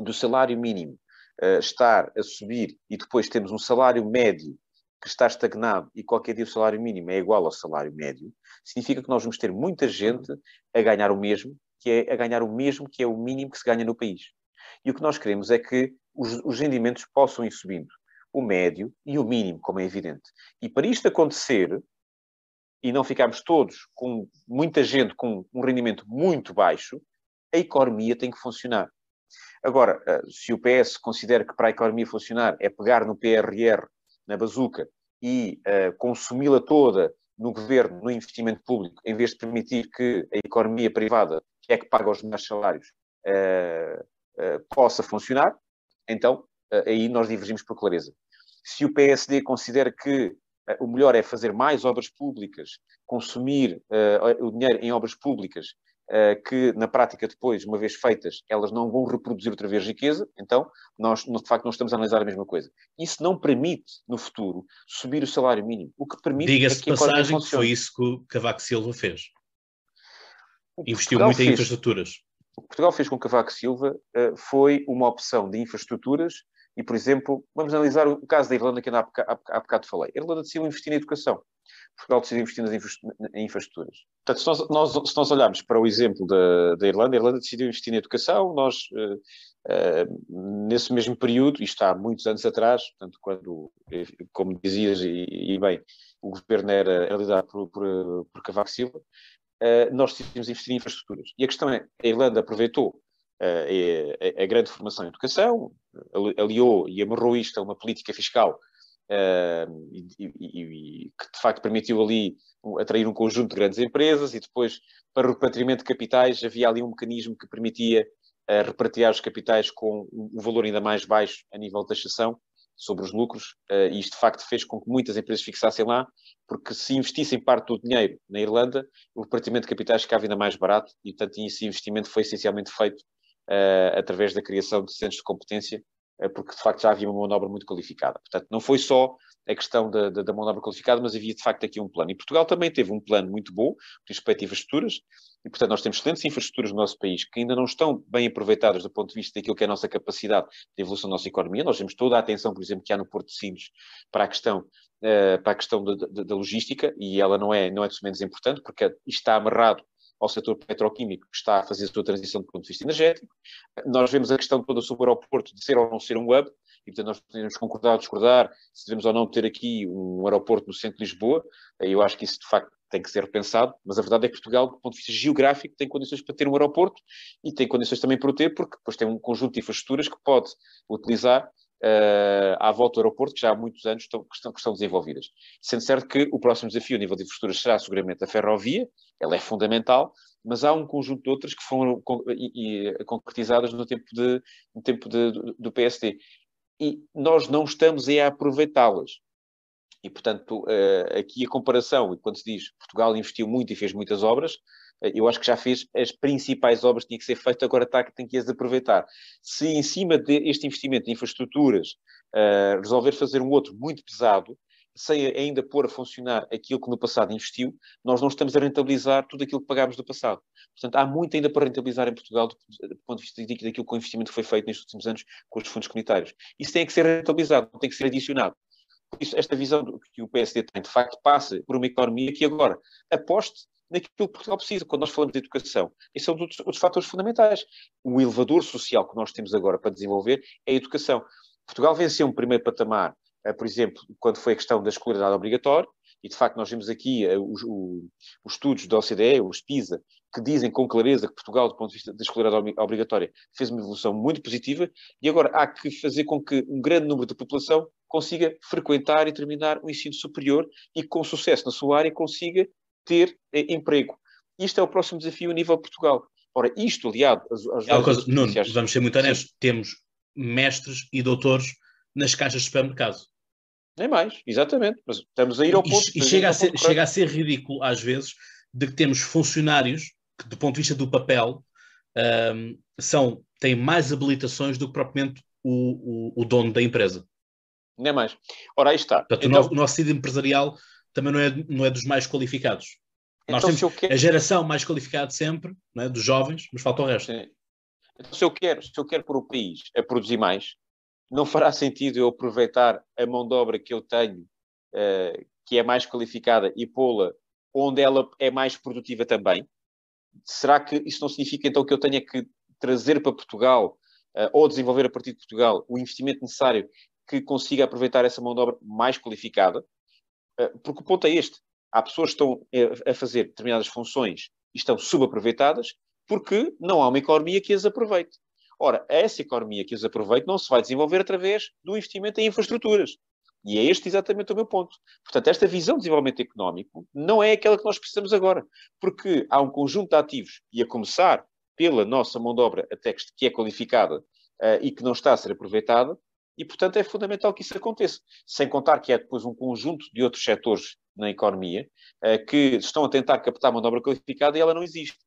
do salário mínimo uh, estar a subir e depois temos um salário médio que está estagnado e qualquer dia o salário mínimo é igual ao salário médio, significa que nós vamos ter muita gente a ganhar o mesmo, que é a ganhar o mesmo que é o mínimo que se ganha no país. E o que nós queremos é que os, os rendimentos possam ir subindo, o médio e o mínimo, como é evidente. E para isto acontecer, e não ficarmos todos com muita gente com um rendimento muito baixo, a economia tem que funcionar. Agora, eh, se o PS considera que para a economia funcionar é pegar no PRR na bazuca e uh, consumi-la toda no governo, no investimento público, em vez de permitir que a economia privada, que é que paga os melhores salários, uh, uh, possa funcionar, então aí nós divergimos por clareza. Se o PSD considera que o melhor é fazer mais obras públicas, consumir o dinheiro em obras públicas que na prática depois, uma vez feitas, elas não vão reproduzir outra vez riqueza, então nós de facto não estamos a analisar a mesma coisa. Isso não permite, no futuro, subir o salário mínimo. O que permite Diga-se é que passagem que foi isso que o Cavaco Silva fez. Investiu Portugal muito fez, em infraestruturas. O que Portugal fez com Cavaco Silva uh, foi uma opção de infraestruturas e, por exemplo, vamos analisar o caso da Irlanda que ainda há, bocado falei. A Irlanda decidiu investir em educação. Portugal decidiu investir nas infraestruturas. Portanto, se nós, nós, se nós olharmos para o exemplo da, da Irlanda, a Irlanda decidiu investir na educação, nós, uh, uh, nesse mesmo período, isto há muitos anos atrás, portanto, quando, como dizias, e, e bem, o governo era, era liderado por, por, por Cavaco Silva, uh, nós decidimos investir em infraestruturas. E a questão é, a Irlanda aproveitou a, a, a grande formação em educação, aliou e amarrou isto a uma política fiscal Uh, e, e, e, que de facto permitiu ali atrair um conjunto de grandes empresas e depois para o repatriamento de capitais havia ali um mecanismo que permitia uh, repatriar os capitais com um valor ainda mais baixo a nível de taxação sobre os lucros uh, e isto de facto fez com que muitas empresas fixassem lá porque se investissem parte do dinheiro na Irlanda o repatriamento de capitais ficava ainda mais barato e portanto esse investimento foi essencialmente feito através da criação de centros de competência é porque de facto já havia uma mão de obra muito qualificada. Portanto, não foi só a questão da, da, da mão de obra qualificada, mas havia de facto aqui um plano. E Portugal também teve um plano muito bom, respeito a infraestruturas, e portanto nós temos excelentes infraestruturas no nosso país que ainda não estão bem aproveitadas do ponto de vista daquilo que é a nossa capacidade de evolução da nossa economia. Nós temos toda a atenção, por exemplo, que há no Porto de Sines para a questão, uh, para a questão da, da, da, logística, e ela não é, não é menos importante, porque está amarrado ao setor petroquímico que está a fazer a sua transição do ponto de vista energético. Nós vemos a questão toda sobre o aeroporto de ser ou não ser um hub, e portanto nós podemos concordar ou discordar se devemos ou não ter aqui um aeroporto no centro de Lisboa. Eu acho que isso de facto tem que ser repensado, mas a verdade é que Portugal, do ponto de vista geográfico, tem condições para ter um aeroporto e tem condições também para o ter, porque depois tem um conjunto de infraestruturas que pode utilizar uh, à volta do aeroporto, que já há muitos anos estão, que, estão, que estão desenvolvidas. Sendo certo que o próximo desafio a nível de infraestruturas será seguramente a ferrovia, ela é fundamental, mas há um conjunto de outras que foram e, e, concretizadas no tempo, de, no tempo de, do, do PSD. E nós não estamos a aproveitá-las. E, portanto, uh, aqui a comparação, quando se diz Portugal investiu muito e fez muitas obras, eu acho que já fez as principais obras que tinha que ser feito, agora está, tem que as aproveitar. Se em cima deste investimento de infraestruturas uh, resolver fazer um outro muito pesado, sem ainda pôr a funcionar aquilo que no passado investiu, nós não estamos a rentabilizar tudo aquilo que pagámos do passado. Portanto, há muito ainda para rentabilizar em Portugal do, do ponto de vista daquilo que o investimento foi feito nestes últimos anos com os fundos comunitários. Isso tem que ser rentabilizado, tem que ser adicionado. Esta visão que o PSD tem, de facto, passa por uma economia que agora aposte naquilo que Portugal precisa. Quando nós falamos de educação, esses são os, os fatores fundamentais. O elevador social que nós temos agora para desenvolver é a educação. Portugal venceu um primeiro patamar, eh, por exemplo, quando foi a questão da escolaridade obrigatória, e de facto nós vimos aqui uh, os, os, estudos da OCDE, os PISA, que dizem com clareza que Portugal, do ponto de vista da escolaridade obrigatória, fez uma evolução muito positiva, e agora há que fazer com que um grande número da população consiga frequentar e terminar o ensino superior e, com sucesso na sua área, consiga ter eh, emprego. Isto é o próximo desafio a nível de Portugal. Ora, isto aliado às, às é coisa, Nuno, vamos ser muito honestos, Sim. temos mestres e doutores nas caixas de supermercado. Nem mais, exatamente. Mas estamos a ir ao ponto. E, e chega, a ser, chega a ser ridículo, às vezes, de que temos funcionários que, do ponto de vista do papel, um, são, têm mais habilitações do que propriamente o, o, o dono da empresa. Nem mais. Ora, aí está. Portanto, então, o nosso sentido empresarial também não é, não é dos mais qualificados. Então, Nós temos quero... a geração mais qualificada sempre, é? dos jovens, mas falta o resto. Sim. Então, se eu quero, se eu quero pôr o país a produzir mais, não fará sentido eu aproveitar a mão de obra que eu tenho, uh, que é mais qualificada, e pô-la onde ela é mais produtiva também? Será que isso não significa então que eu tenha que trazer para Portugal uh, ou desenvolver a partir de Portugal o investimento necessário que consiga aproveitar essa mão de obra mais qualificada, eh, porque o ponto é este. Há pessoas que estão eh, a fazer determinadas funções e estão subaproveitadas porque não há uma economia que as aproveite. Ora, essa economia que as aproveite não se vai desenvolver através do investimento em infraestruturas. E é este exatamente o meu ponto. Portanto, esta visão de desenvolvimento económico não é aquela que nós precisamos agora, porque há um conjunto de ativos, e a começar pela nossa mão de obra até que é qualificada uh, e que não está a ser aproveitada, e, portanto, é fundamental que isso aconteça. Sem contar que é depois um conjunto de outros setores na economia uh, que estão a tentar captar mão de obra qualificada e ela não existe.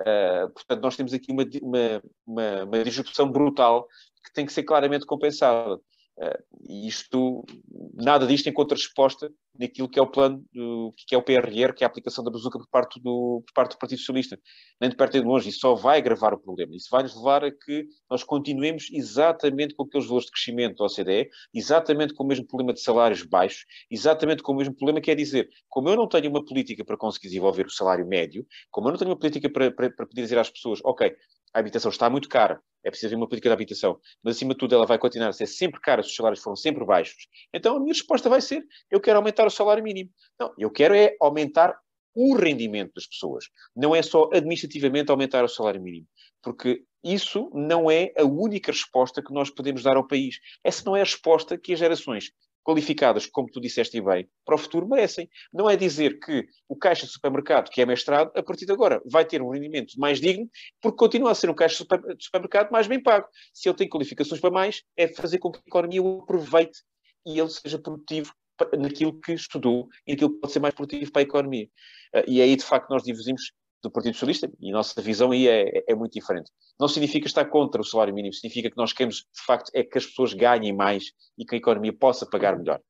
Uh, portanto, nós temos aqui uma, uma, uma, uma disrupção brutal que tem que ser claramente compensada. Uh, e isto, nada disto encontra resposta naquilo que é o plano, do, que é o PRR, que é a aplicação da bazuca por parte do, por parte do Partido Socialista. Nem de perto nem de longe. Isso só vai agravar o problema. Isso vai nos levar a que nós continuemos exatamente com aqueles valores de crescimento da OCDE, exatamente com o mesmo problema de salários baixos, exatamente com o mesmo problema que é dizer, como eu não tenho uma política para conseguir desenvolver o salário médio, como eu não tenho uma política para, para, para poder dizer às pessoas, ok, a habitação está muito cara, é preciso haver uma política de habitação, mas acima de tudo ela vai continuar a ser sempre cara se os salários foram sempre baixos. Então a minha resposta vai ser: eu quero aumentar o salário mínimo. Não, eu quero é aumentar o rendimento das pessoas. Não é só administrativamente aumentar o salário mínimo, porque isso não é a única resposta que nós podemos dar ao país. Essa não é a resposta que as gerações qualificadas, como tu disseste bem, para o futuro merecem. Não é dizer que o caixa de supermercado, que é mestrado, a partir de agora vai ter um rendimento mais digno, porque continua a ser um caixa de supermercado mais bem pago. Se ele tem qualificações para mais, é fazer com que a economia o aproveite e ele seja produtivo naquilo que estudou e naquilo que pode ser mais produtivo para a economia. Ah, e é aí, de facto, nós divergimos do Partido Socialista, e a nossa visão aí é, é, é, muito diferente. Não significa estar contra o salário mínimo, significa que nós queremos, de facto, é que as pessoas ganhem mais e que a economia possa pagar melhor.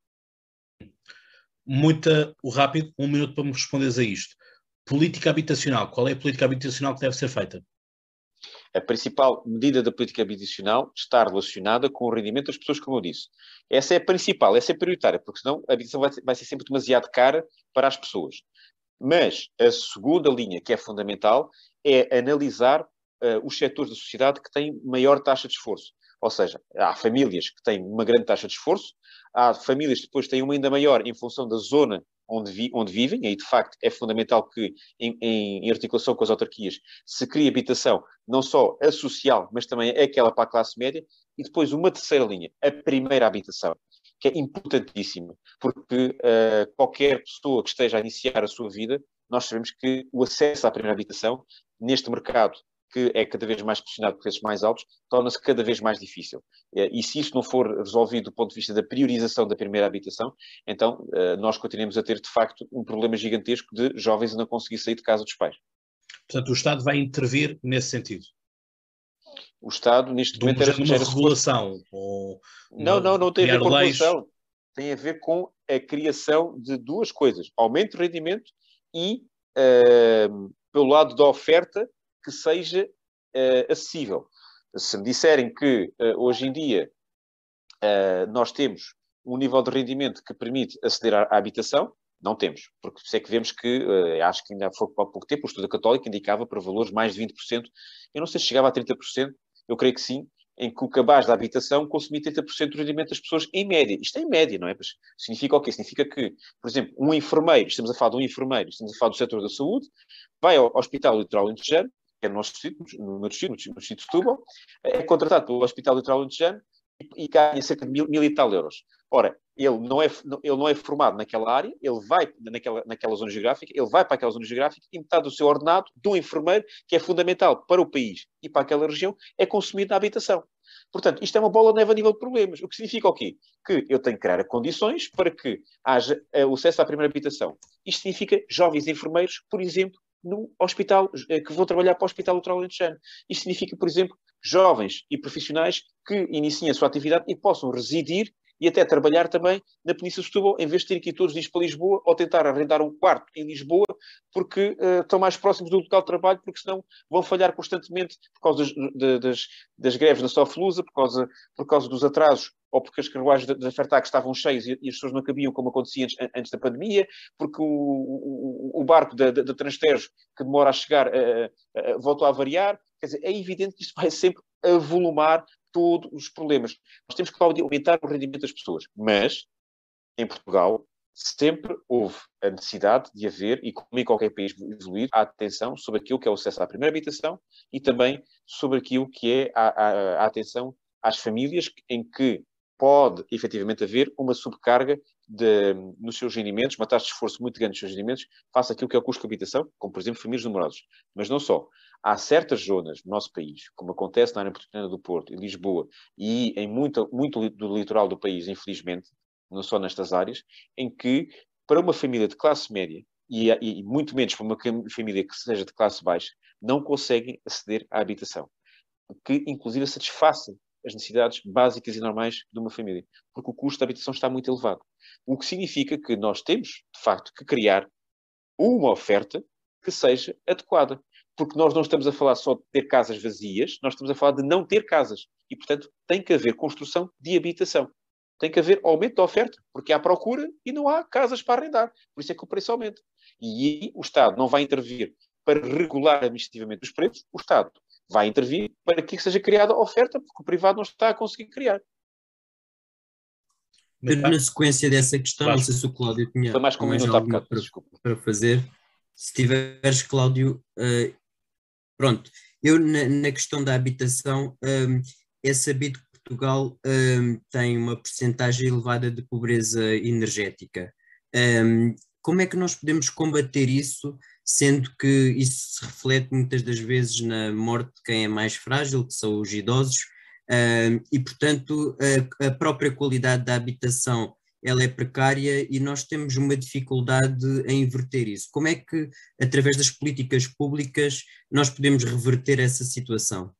Muita, o rápido, um minuto para me responderes a isto. Política habitacional, qual é a política habitacional que deve ser feita? A principal medida da política habitacional está relacionada com o rendimento das pessoas, como eu disse. Essa é a principal, essa é a prioritária, porque senão a habitação vai, vai ser sempre demasiado cara para as pessoas. Mas a segunda linha, que é fundamental, é analisar uh, os setores da sociedade que têm maior taxa de esforço. Ou seja, há famílias que têm uma grande taxa de esforço, há famílias que depois têm uma ainda maior em função da zona onde, vi, onde vivem, e aí de facto é fundamental que, em, em, articulação com as autarquias, se crie habitação, não só a social, mas também aquela para a classe média, e depois uma terceira linha, a primeira habitação, que é importantíssima, porque uh, qualquer pessoa que esteja a iniciar a sua vida, nós sabemos que o acesso à primeira habitação, neste mercado que é cada vez mais pressionado por preços mais altos, torna-se cada vez mais difícil. E se isso não for resolvido do ponto de vista da priorização da primeira habitação, então eh, nós continuamos a ter, de facto, um problema gigantesco de jovens a não conseguir sair de casa dos pais. Portanto, o Estado vai intervir nesse sentido? O Estado, neste momento, era, uma regulação? Ou não, não, não tem a ver com regulação. Tem a ver com a criação de duas coisas. Aumento de rendimento e, uh, pelo lado da oferta, que seja uh, acessível. Se me disserem que uh, hoje em dia uh, nós temos um nível de rendimento que permite aceder à, habitação, não temos, porque se é que vemos que, acho que ainda foi há pouco tempo, o estudo católico indicava para valores mais de 20%, eu não sei se chegava a 30%, eu creio que sim, em que o cabaz da habitação consumia 30% do rendimento das pessoas em média. Isto é em média, não é? Mas significa o quê? Significa que, por exemplo, um enfermeiro, estamos a falar de um enfermeiro, estamos a falar do setor da saúde, vai ao Hospital Litoral Lentejano, que é no nosso sítio, no meu destino, no distrito de Setúbal, é contratado pelo Hospital Litoral Lentejano e, e ganha cerca de mil, mil e tal euros. Ora, ele não, é, ele não é formado naquela área, ele vai naquela, naquela zona geográfica, ele vai para aquela zona geográfica e metade do seu ordenado, do enfermeiro, que é fundamental para o país e para aquela região, é consumido na habitação. Portanto, isto é uma bola de neve a nível de problemas. O que significa o quê? Que eu tenho que criar condições para que haja uh, o acesso à primeira habitação. Isto significa jovens enfermeiros, por exemplo, no hospital, eh, que vão trabalhar para o Hospital Litoral Alentejano. Isto significa, por exemplo, jovens e profissionais que iniciem a sua atividade e possam residir e até trabalhar também na Península de Setúbal, em vez de ter que ir todos os dias para Lisboa ou tentar arrendar um quarto em Lisboa, porque uh, estão mais próximos do local de trabalho, porque senão vão falhar constantemente por causa das, das, das greves na Soflusa, por causa, por causa dos atrasos ou porque as carruagens da, da Fertag estavam cheias e, e, as pessoas não cabiam como acontecia antes, antes da pandemia, porque o, o, o barco da, da, da Transtejo, que demora a chegar, uh, uh, voltou a variar. Quer dizer, é evidente que isto vai sempre avolumar todos os problemas. Nós temos que aumentar o rendimento das pessoas, mas em Portugal sempre houve a necessidade de haver, e como em qualquer país evoluído, a atenção sobre aquilo que é o acesso à primeira habitação e também sobre aquilo que é a, a, a atenção às famílias em que pode efetivamente haver uma subcarga de, nos seus rendimentos, uma taxa de esforço muito grande nos seus rendimentos, face àquilo que é o custo de habitação, como por exemplo famílias numerosas. Mas não só. Há certas zonas no nosso país, como acontece na área metropolitana do Porto, em Lisboa e em muito, muito do litoral do país, infelizmente, não só nestas áreas, em que para uma família de classe média, e, e muito menos para uma família que seja de classe baixa, não conseguem aceder à habitação, que inclusive satisfaça as necessidades básicas e normais de uma família, porque o custo da habitação está muito elevado. O que significa que nós temos, de facto, que criar uma oferta que seja adequada. Porque nós não estamos a falar só de ter casas vazias, nós estamos a falar de não ter casas. E, portanto, tem que haver construção de habitação. Tem que haver aumento da oferta, porque há procura e não há casas para arrendar. Por isso é que o preço aumenta. E aí o Estado não vai intervir para regular administrativamente os preços, o Estado vai intervir para que seja criada oferta, porque o privado não está a conseguir criar. Mas, na sequência dessa questão, não sei se o Cláudio tinha Foi mais, mais alguma para, para, fazer. Se tiveres, Cláudio, uh, pronto. Eu, na, na, questão da habitação, um, é sabido que Portugal um, tem uma percentagem elevada de pobreza energética. Um, como é que nós podemos combater isso sendo que isso se reflete muitas das vezes na morte de quem é mais frágil, que são os idosos, uh, e portanto a, a, própria qualidade da habitação ela é precária e nós temos uma dificuldade em inverter isso. Como é que, através das políticas públicas, nós podemos reverter essa situação?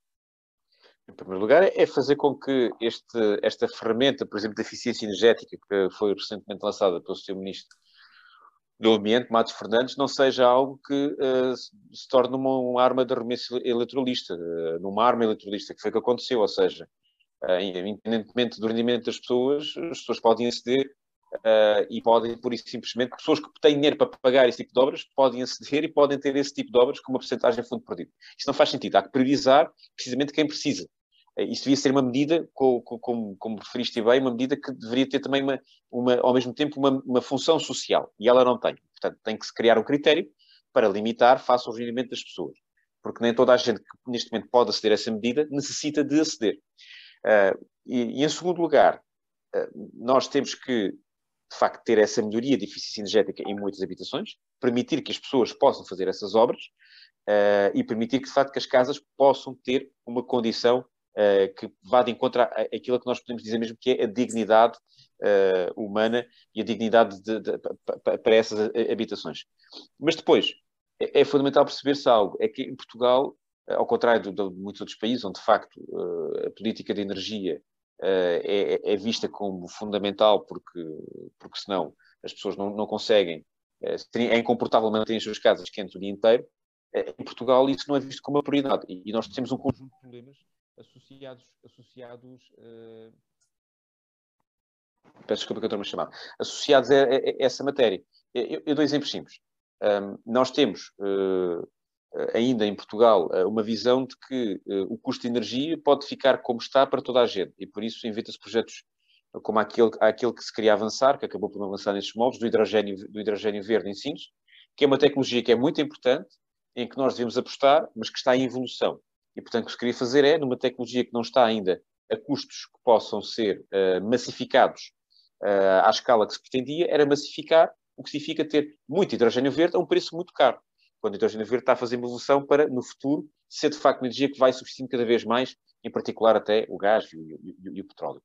Em primeiro lugar, é fazer com que este, esta ferramenta, por exemplo, de eficiência energética, que foi recentemente lançada pelo Sr. Ministro do ambiente, Matos Fernandes, não seja algo que uh, se torne uma, uma, arma de arremesso eleitoralista, uh, numa arma eleitoralista, que foi o que aconteceu, ou seja, independentemente do rendimento das pessoas, as pessoas podem aceder e podem, por isso simplesmente, pessoas que têm dinheiro para pagar esse tipo de obras, podem aceder e podem ter esse tipo de obras com uma porcentagem de fundo perdido. Isso não faz sentido, há que priorizar precisamente quem precisa. isso devia ser uma medida, como, como, como referiste bem, uma medida que deveria ter também, uma, uma ao mesmo tempo, uma, uma, função social. E ela não tem. Portanto, tem que se criar um critério para limitar face ao rendimento das pessoas. Porque nem toda a gente que neste momento pode aceder a essa medida necessita de aceder. Uh, e, e, em segundo lugar, uh, nós temos que, de facto, ter essa melhoria de eficiência energética em muitas habitações, permitir que as pessoas possam fazer essas obras uh, e permitir que, de facto, que as casas possam ter uma condição que vá de encontro àquilo que nós podemos dizer mesmo que é a dignidade uh, humana e a dignidade de, de, de, para essas habitações. Mas depois, é, é fundamental perceber-se algo, é que em Portugal, ao contrário de, muitos outros países, onde de facto a política de energia é, é, vista como fundamental, porque, porque senão as pessoas não, não conseguem é incomportável manter as suas casas quentes o dia inteiro. Em Portugal, isso não é visto como uma prioridade. E nós temos um conjunto de problemas associados. associados uh... Peço desculpa que eu estou-me a chamar. Associados a, a, a essa matéria. Eu, eu, dou exemplos simples. Um, nós temos uh, ainda em Portugal uma visão de que uh, o custo de energia pode ficar como está para toda a gente e por isso inventa-se projetos como aquele, aquele que se queria avançar, que acabou por não avançar nesses moldes, do hidrogênio, do hidrogênio verde em Sines, que é uma tecnologia que é muito importante, em que nós devemos apostar, mas que está em evolução. E, portanto, o que se queria fazer é, numa tecnologia que não está ainda a custos que possam ser uh, massificados uh, à escala que se pretendia, era massificar, o que significa ter muito hidrogênio verde a um preço muito caro. Quando o hidrogênio verde está a fazer uma evolução para, no futuro, ser de facto uma energia que vai substituindo cada vez mais, em particular até o gás e o, e, e o petróleo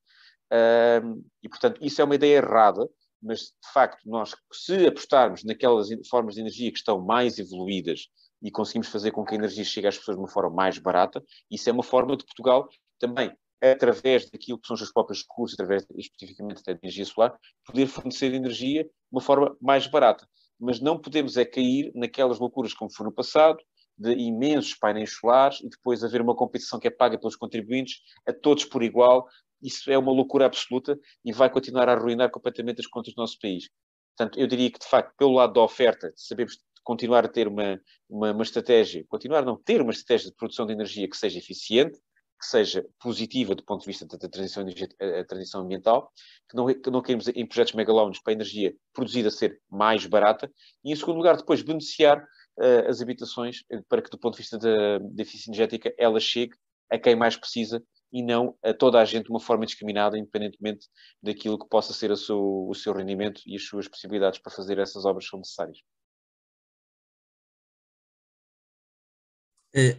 e, portanto, isso é uma ideia errada, mas, de facto, nós, se apostarmos naquelas formas de energia que estão mais evoluídas e conseguimos fazer com que a energia chegue às pessoas de uma forma mais barata, isso é uma forma de Portugal também, através daquilo que são os seus próprios recursos, através especificamente da energia solar, poder fornecer energia de uma forma mais barata. Mas não podemos é cair naquelas loucuras como foi no passado, de imensos painéis solares e depois haver uma competição que é paga pelos contribuintes a todos por igual, isso é uma loucura absoluta e vai continuar a arruinar completamente as contas do nosso país. Portanto, eu diria que, de facto, pelo lado da oferta, sabemos continuar a ter uma, uma, uma estratégia, continuar a não ter uma estratégia de produção de energia que seja eficiente, que seja positiva do ponto de vista da transição, a transição ambiental, que não, que não queremos em projetos megalónicos para a energia produzida ser mais barata, e em segundo lugar, depois beneficiar uh, as habitações eh, para que, do ponto de vista da, da eficiência energética, ela chegue a quem mais precisa e não a toda a gente de uma forma discriminada, independentemente daquilo que possa ser seu, o seu rendimento e as suas possibilidades para fazer essas obras são necessárias.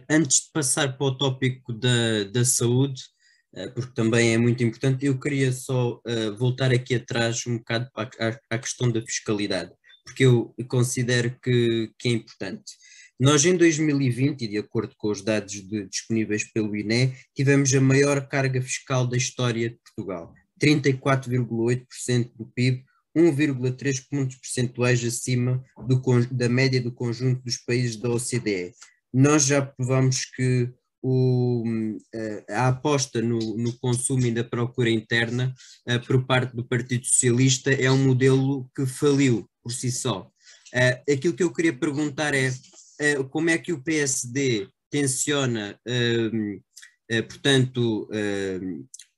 Antes de passar para o tópico da, da saúde, uh, porque também é muito importante, eu queria só uh, voltar aqui atrás um bocado a, questão da fiscalidade, porque eu considero que, que é importante. Nós, em 2020, e de acordo com os dados de, disponíveis pelo INE, tivemos a maior carga fiscal da história de Portugal, 34,8% do PIB, 1,3 pontos percentuais acima do, da média do conjunto dos países da OCDE. Nós já provamos que o, a aposta no, no, consumo e na procura interna uh, por parte do Partido Socialista é um modelo que faliu por si só. Uh, aquilo que eu queria perguntar é como é que o PSD tenciona, uh, uh, portanto,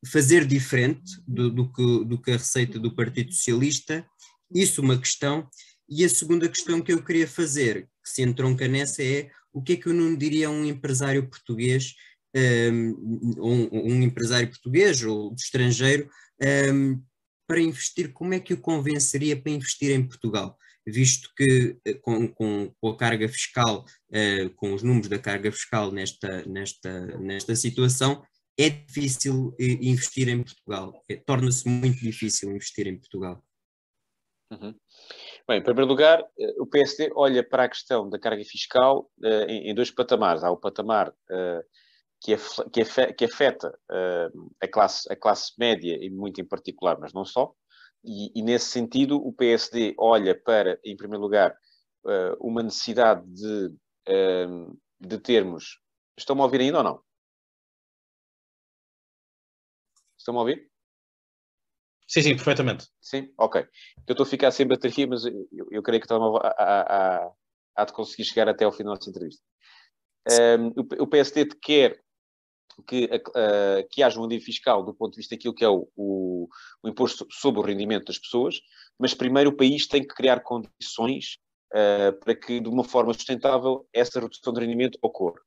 fazer diferente do, do, que, do que a receita do Partido Socialista? Isso uma questão. E a segunda questão que eu queria fazer, que se entronca nessa, é o que é que eu não diria a um empresário português, um, um empresário português ou estrangeiro, um, para investir, como é que o convenceria para investir em Portugal? visto que eh, com, com, com a carga fiscal, uh, com os números da carga fiscal nesta, nesta, nesta situação, é difícil eh, investir em Portugal. É, Torna-se muito difícil investir em Portugal. Uhum. Bem, em primeiro lugar, o PSD olha para a questão da carga fiscal uh, em, dois patamares. Há o patamar uh, que, que, que, afeta a, classe, a classe média, e muito em particular, mas não só, e, e, nesse sentido, o PSD olha para, em primeiro lugar, uh, uma necessidade de, uh, de termos. Estão-me a ouvir ainda ou não? Estão-me a ouvir? Sim, sim, perfeitamente. Sim, ok. Eu estou a ficar sem bateria, mas eu, eu creio que estão a, a, a, de conseguir chegar até ao final dessa entrevista. Um, o, o PSD quer, que, uh, que haja um alívio fiscal do ponto de vista daquilo que é o, o, o, imposto sobre o rendimento das pessoas, mas primeiro o país tem que criar condições uh, para que, de uma forma sustentável, essa redução de rendimento ocorra.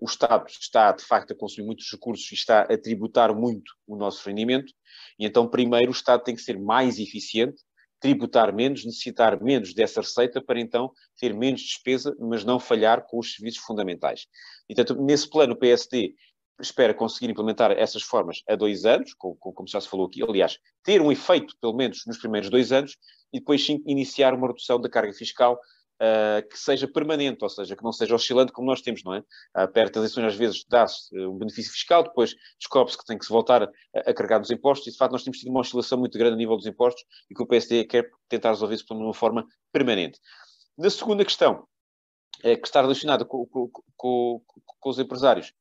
O Estado está, de facto, a consumir muitos recursos e está a tributar muito o nosso rendimento, e então, primeiro, o Estado tem que ser mais eficiente, tributar menos, necessitar menos dessa receita para então ter menos despesa, mas não falhar com os serviços fundamentais. Portanto, nesse plano, o PSD espera conseguir implementar essas formas a dois anos, como, como, já se falou aqui, aliás, ter um efeito, pelo menos, nos primeiros dois anos, e depois sim iniciar uma redução da carga fiscal uh, que seja permanente, ou seja, que não seja oscilante como nós temos, não é? Uh, perto eleições, às vezes, dá-se uh, um benefício fiscal, depois descobre-se que tem que se voltar a, a, carregar nos impostos, e de facto nós temos tido uma oscilação muito grande a nível dos impostos e que o PSD quer tentar resolver isso de uma forma permanente. Na segunda questão, que está relacionada com, com, com, com os empresários,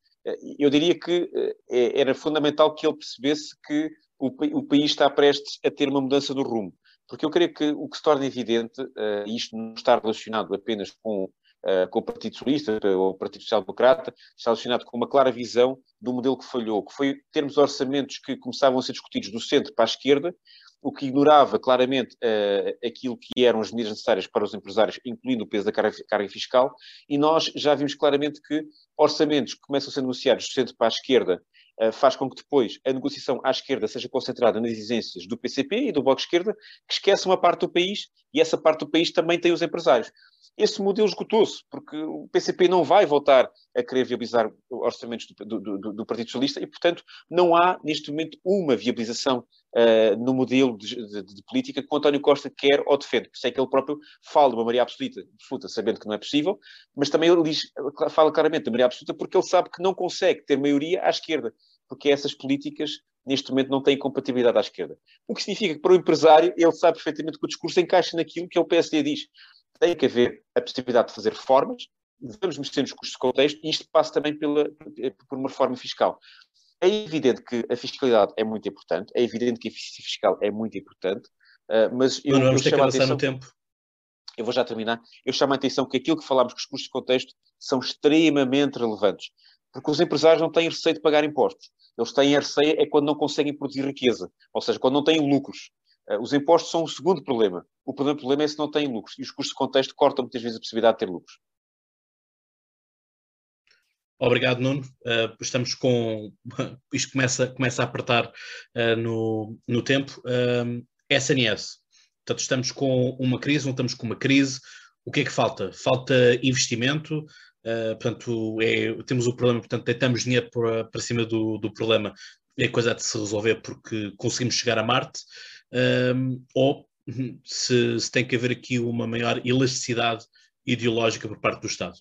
eu diria que eh, era fundamental que ele percebesse que o, país está prestes a ter uma mudança do rumo. Porque eu creio que o que se torna evidente, uh, isto não está relacionado apenas com, uh, com o Partido Socialista ou o Partido Social Democrata, está relacionado com uma clara visão do modelo que falhou, que foi termos orçamentos que começavam a ser discutidos do centro para a esquerda, o que ignorava claramente uh, aquilo que eram as medidas necessárias para os empresários, incluindo o peso da carga, carga, fiscal, e nós já vimos claramente que orçamentos que começam a ser negociados do centro para a esquerda faz com que depois a negociação à esquerda seja concentrada nas exigências do PCP e do Bloco Esquerda, que esquece uma parte do país, e essa parte do país também tem os empresários. Esse modelo esgotou-se, porque o PCP não vai voltar a querer viabilizar orçamentos do, do, do, do Partido Socialista e, portanto, não há neste momento uma viabilização uh, no modelo de, de, de, política que o António Costa quer ou defende. Por isso é que ele próprio fala de uma maioria absoluta, absoluta, sabendo que não é possível, mas também ele diz, fala claramente da maioria absoluta porque ele sabe que não consegue ter maioria à esquerda, porque essas políticas neste momento não têm compatibilidade à esquerda. O que significa que para o empresário ele sabe perfeitamente que o discurso encaixa naquilo que o PSD diz tem que haver a possibilidade de fazer reformas, vamos mexer nos custos de contexto e isto passa também pela, por uma reforma fiscal. É evidente que a fiscalidade é muito importante, é evidente que a eficiência fiscal é muito importante, uh, mas eu, vamos ter que avançar atenção, no tempo. Eu vou já terminar. Eu chamo a atenção que aquilo que falámos com os custos de contexto são extremamente relevantes, porque os empresários não têm receio de pagar impostos. Eles têm receio é quando não conseguem produzir riqueza, ou seja, quando não têm lucros. Uh, os impostos são o segundo problema. O primeiro problema é se não têm lucros. E os custos de contexto cortam muitas vezes a possibilidade de ter lucros. Obrigado, Nuno. Uh, estamos com. Isto começa, começa a apertar uh, no, no tempo. Uh, SNS. Portanto, estamos com uma crise, não estamos com uma crise. O que é que falta? Falta investimento. portanto, é, temos o problema, portanto, deitamos dinheiro para, para cima do, do problema a coisa de se resolver porque conseguimos chegar a Marte. ou se, se tem que haver aqui uma maior elasticidade ideológica por parte do Estado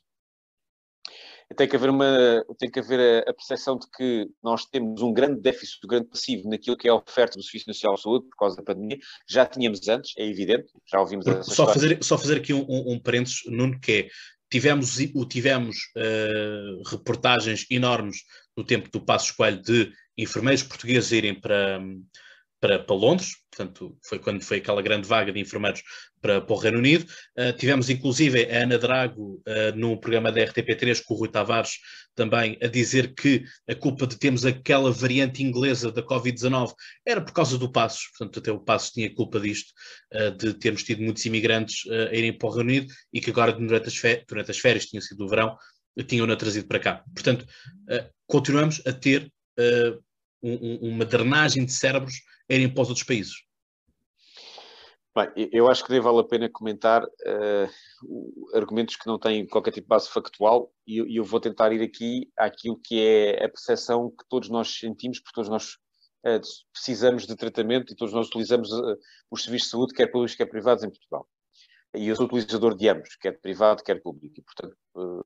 tem que haver uma tem que haver a, a, percepção de que nós temos um grande déficit, um grande passivo naquilo que é a oferta do Serviço Nacional de Saúde por causa da pandemia. Já tínhamos antes, é evidente, já ouvimos essa só fazer Só fazer aqui um, um, um parênteses, Nuno, que é tivemos, tivemos uh, reportagens enormes no tempo do Passo Escolho de enfermeiros portugueses irem para, para, para, Londres, portanto, foi quando foi aquela grande vaga de enfermeiros para, para o Reino Unido. Uh, tivemos, inclusive, a Ana Drago, uh, no programa da RTP3, com o Rui Tavares, também a dizer que a culpa de termos aquela variante inglesa da Covid-19 era por causa do Passos, portanto, até o Passos tinha culpa disto, uh, de termos tido muitos imigrantes a irem para o Reino Unido e que agora, durante as, férias, durante as férias, tinha sido o verão, tinham-na trazido para cá. Portanto, continuamos a ter um, uma drenagem de cérebros irem para os outros países? Bem, eu acho que nem vale a pena comentar uh, argumentos que não têm qualquer tipo de base factual e eu, eu, vou tentar ir aqui àquilo que é a percepção que todos nós sentimos, porque todos nós uh, precisamos de tratamento e todos nós utilizamos uh, os serviços de saúde, quer públicos, quer privados, em Portugal. E eu sou utilizador de ambos, quer privado, quer público. E, portanto,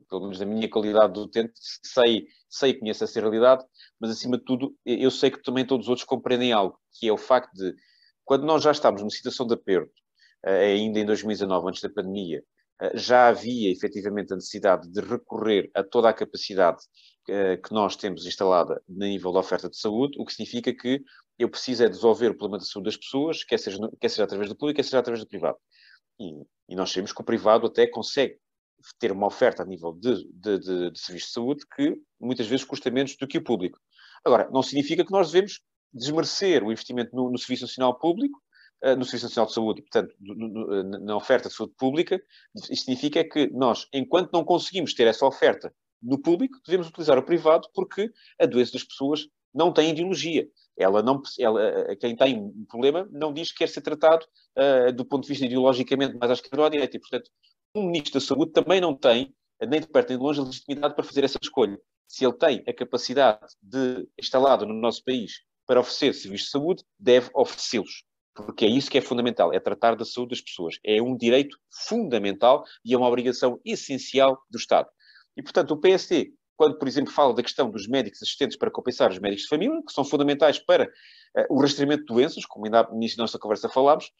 pelo menos na minha qualidade de utente, sei, sei conheço essa realidade, mas acima de tudo, eu sei que também todos os outros compreendem algo, que é o facto de, quando nós já estávamos numa situação de aperto, eh, ainda em 2019, antes da pandemia, eh, já havia efetivamente a necessidade de recorrer a toda a capacidade eh, que nós temos instalada no nível da oferta de saúde, o que significa que eu preciso é resolver o problema da saúde das pessoas, quer seja, quer seja através do público, quer seja através do privado. E, e nós sabemos que o privado até consegue ter uma oferta a nível de, de, de, de serviços de saúde que muitas vezes custa menos do que o público. Agora, não significa que nós devemos desmerecer o investimento no, no Serviço Nacional Público, uh, no Serviço Nacional de Saúde, portanto, no, na oferta de saúde pública. Isto significa que nós, enquanto não conseguimos ter essa oferta no público, devemos utilizar o privado porque a doença das pessoas não tem ideologia. Ela não, ela, eh, quem tem um problema não diz que quer ser tratado uh, do ponto de vista ideologicamente mais à esquerda ou à direita. E, portanto, um ministro da Saúde também não tem, nem de perto nem de longe, a legitimidade para fazer essa escolha. Se ele tem a capacidade de, instalada no nosso país, para oferecer serviços de saúde, deve oferecê-los. Porque é isso que é fundamental, é tratar da saúde das pessoas. É um direito fundamental e é uma obrigação essencial do Estado. E, portanto, o PSD, quando, por exemplo, fala da questão dos médicos assistentes para compensar os médicos de família, que são fundamentais para uh, o rastreamento de doenças, como ainda no início da nossa conversa falámos,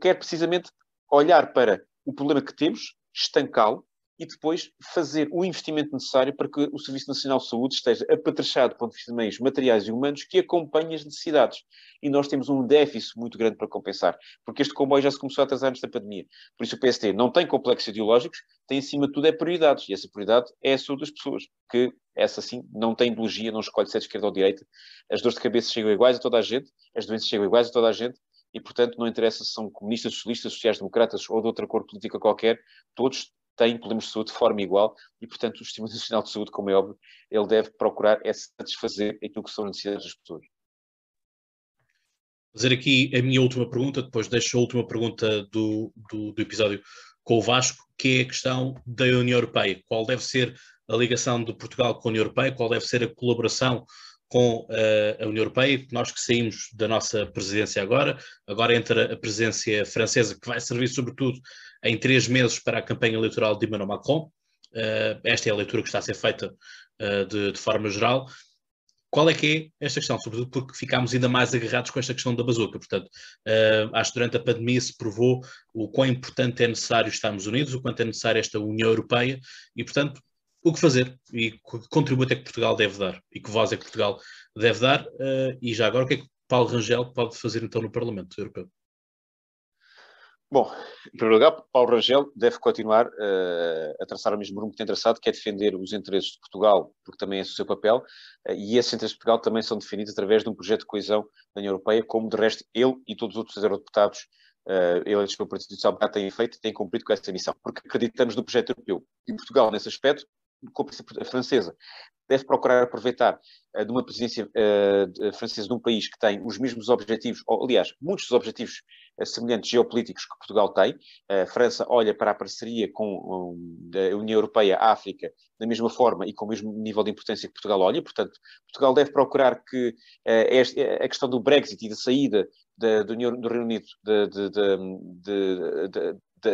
quer precisamente olhar para o problema que temos, estancá-lo e depois fazer o investimento necessário para que o Serviço Nacional de Saúde esteja apetrechado do ponto de vista de meios materiais e humanos que acompanhem as necessidades. E nós temos um déficit muito grande para compensar, porque este comboio já se começou a atrasar antes da pandemia. Por isso o PST não tem complexos ideológicos, tem acima de tudo é prioridades, e essa prioridade é a saúde das pessoas, que essa sim não tem ideologia, não escolhe se é de esquerda ou de direita. As dores de cabeça chegam iguais a toda a gente, as doenças chegam iguais a toda a gente, e, portanto, não interessa se são comunistas, socialistas, sociais-democratas ou de outra cor política qualquer, todos têm problemas de saúde de forma igual e, portanto, o Sistema Nacional de Saúde, como é óbvio, ele deve procurar é satisfazer aquilo que são necessidades das pessoas. Fazer aqui a minha última pergunta, depois deixo a última pergunta do, do, do episódio com o Vasco, que é a questão da União Europeia. Qual deve ser a ligação de Portugal com a União Europeia? Qual deve ser a colaboração com uh, a União Europeia, nós que saímos da nossa presidência agora, agora entra a presidência francesa, que vai servir sobretudo em três meses para a campanha eleitoral de Emmanuel Macron. Uh, esta é a leitura que está a ser feita uh, de, de, forma geral. Qual é que é esta questão? Sobretudo porque ficámos ainda mais agarrados com esta questão da bazuca. Portanto, acho que durante a pandemia se provou o quão importante é necessário estarmos unidos, o quanto é necessário esta União Europeia e, portanto, o que fazer e que contributo é que Portugal deve dar e que voz é que Portugal deve dar uh, e já agora o que é que Paulo Rangel pode fazer então no Parlamento Europeu? Bom, em primeiro lugar, Paulo Rangel deve continuar uh, a traçar o mesmo rumo que tem traçado, que é defender os interesses de Portugal, porque também é o seu papel, uh, e esses interesses de Portugal também são definidos através de um projeto de coesão da União Europeia, como de resto ele e todos os outros eurodeputados uh, eleitos pelo Partido Social Democrata têm feito e têm cumprido com essa missão, porque acreditamos no projeto europeu. E Portugal, nesse aspecto, a francesa deve procurar aproveitar uh, de uma presidência uh, francesa de um país que tem os mesmos objetivos, ou aliás, muitos dos objetivos semelhantes geopolíticos que Portugal tem. A França olha para a parceria com a União Europeia, a África, da mesma forma e com o mesmo nível de importância que Portugal olha. Portanto, Portugal deve procurar que este, a questão do Brexit e da saída da, do Reino Unido de, de,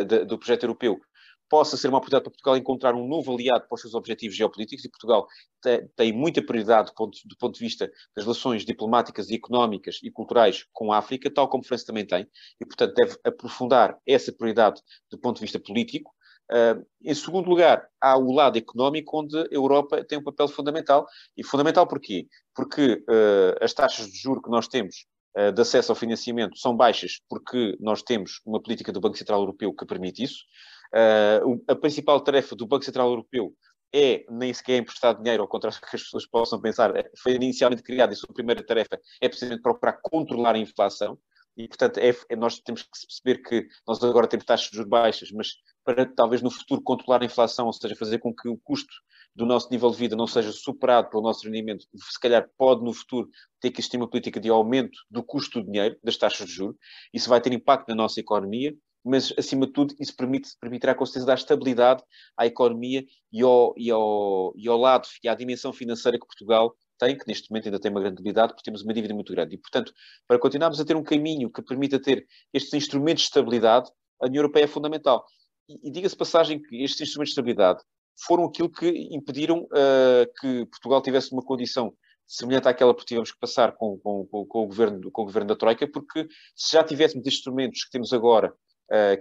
de, do projeto europeu possa ser uma oportunidade para Portugal encontrar um novo aliado para os seus objetivos geopolíticos e Portugal tem muita prioridade do ponto, do ponto, de vista das relações diplomáticas e económicas e culturais com a África, tal como a França também tem, e portanto deve aprofundar essa prioridade do ponto de vista político. Uh, em segundo lugar, há o lado económico, onde a Europa tem um papel fundamental. E fundamental porquê? Porque uh, as taxas de juros que nós temos uh, de acesso ao financiamento são baixas, porque nós temos uma política do Banco Central Europeu que permite isso. Uh, a principal tarefa do Banco Central Europeu é nem sequer emprestar dinheiro, ao contrário do que as pessoas possam pensar, é, foi inicialmente criada e sua primeira tarefa é precisamente procurar controlar a inflação. E, portanto, é, é, nós temos que perceber que nós agora temos taxas de juros baixas, mas para talvez no futuro controlar a inflação, ou seja, fazer com que o custo do nosso nível de vida não seja superado pelo nosso rendimento, se calhar pode no futuro ter que existir uma política de aumento do custo do dinheiro, das taxas de juros. Isso vai ter impacto na nossa economia mas acima de tudo isso permite, permitirá com certeza dar estabilidade à economia e ao, e, ao, e ao lado e à dimensão financeira que Portugal tem, que neste momento ainda tem uma grande debilidade, porque temos uma dívida muito grande. E, portanto, para continuarmos a ter um caminho que permita ter estes instrumentos de estabilidade, a União Europeia é fundamental. E, e diga-se passagem que estes instrumentos de estabilidade foram aquilo que impediram uh, que Portugal tivesse uma condição semelhante àquela que tivemos que passar com, com, com, o governo, com o governo da Troika, porque se já tivéssemos instrumentos que temos agora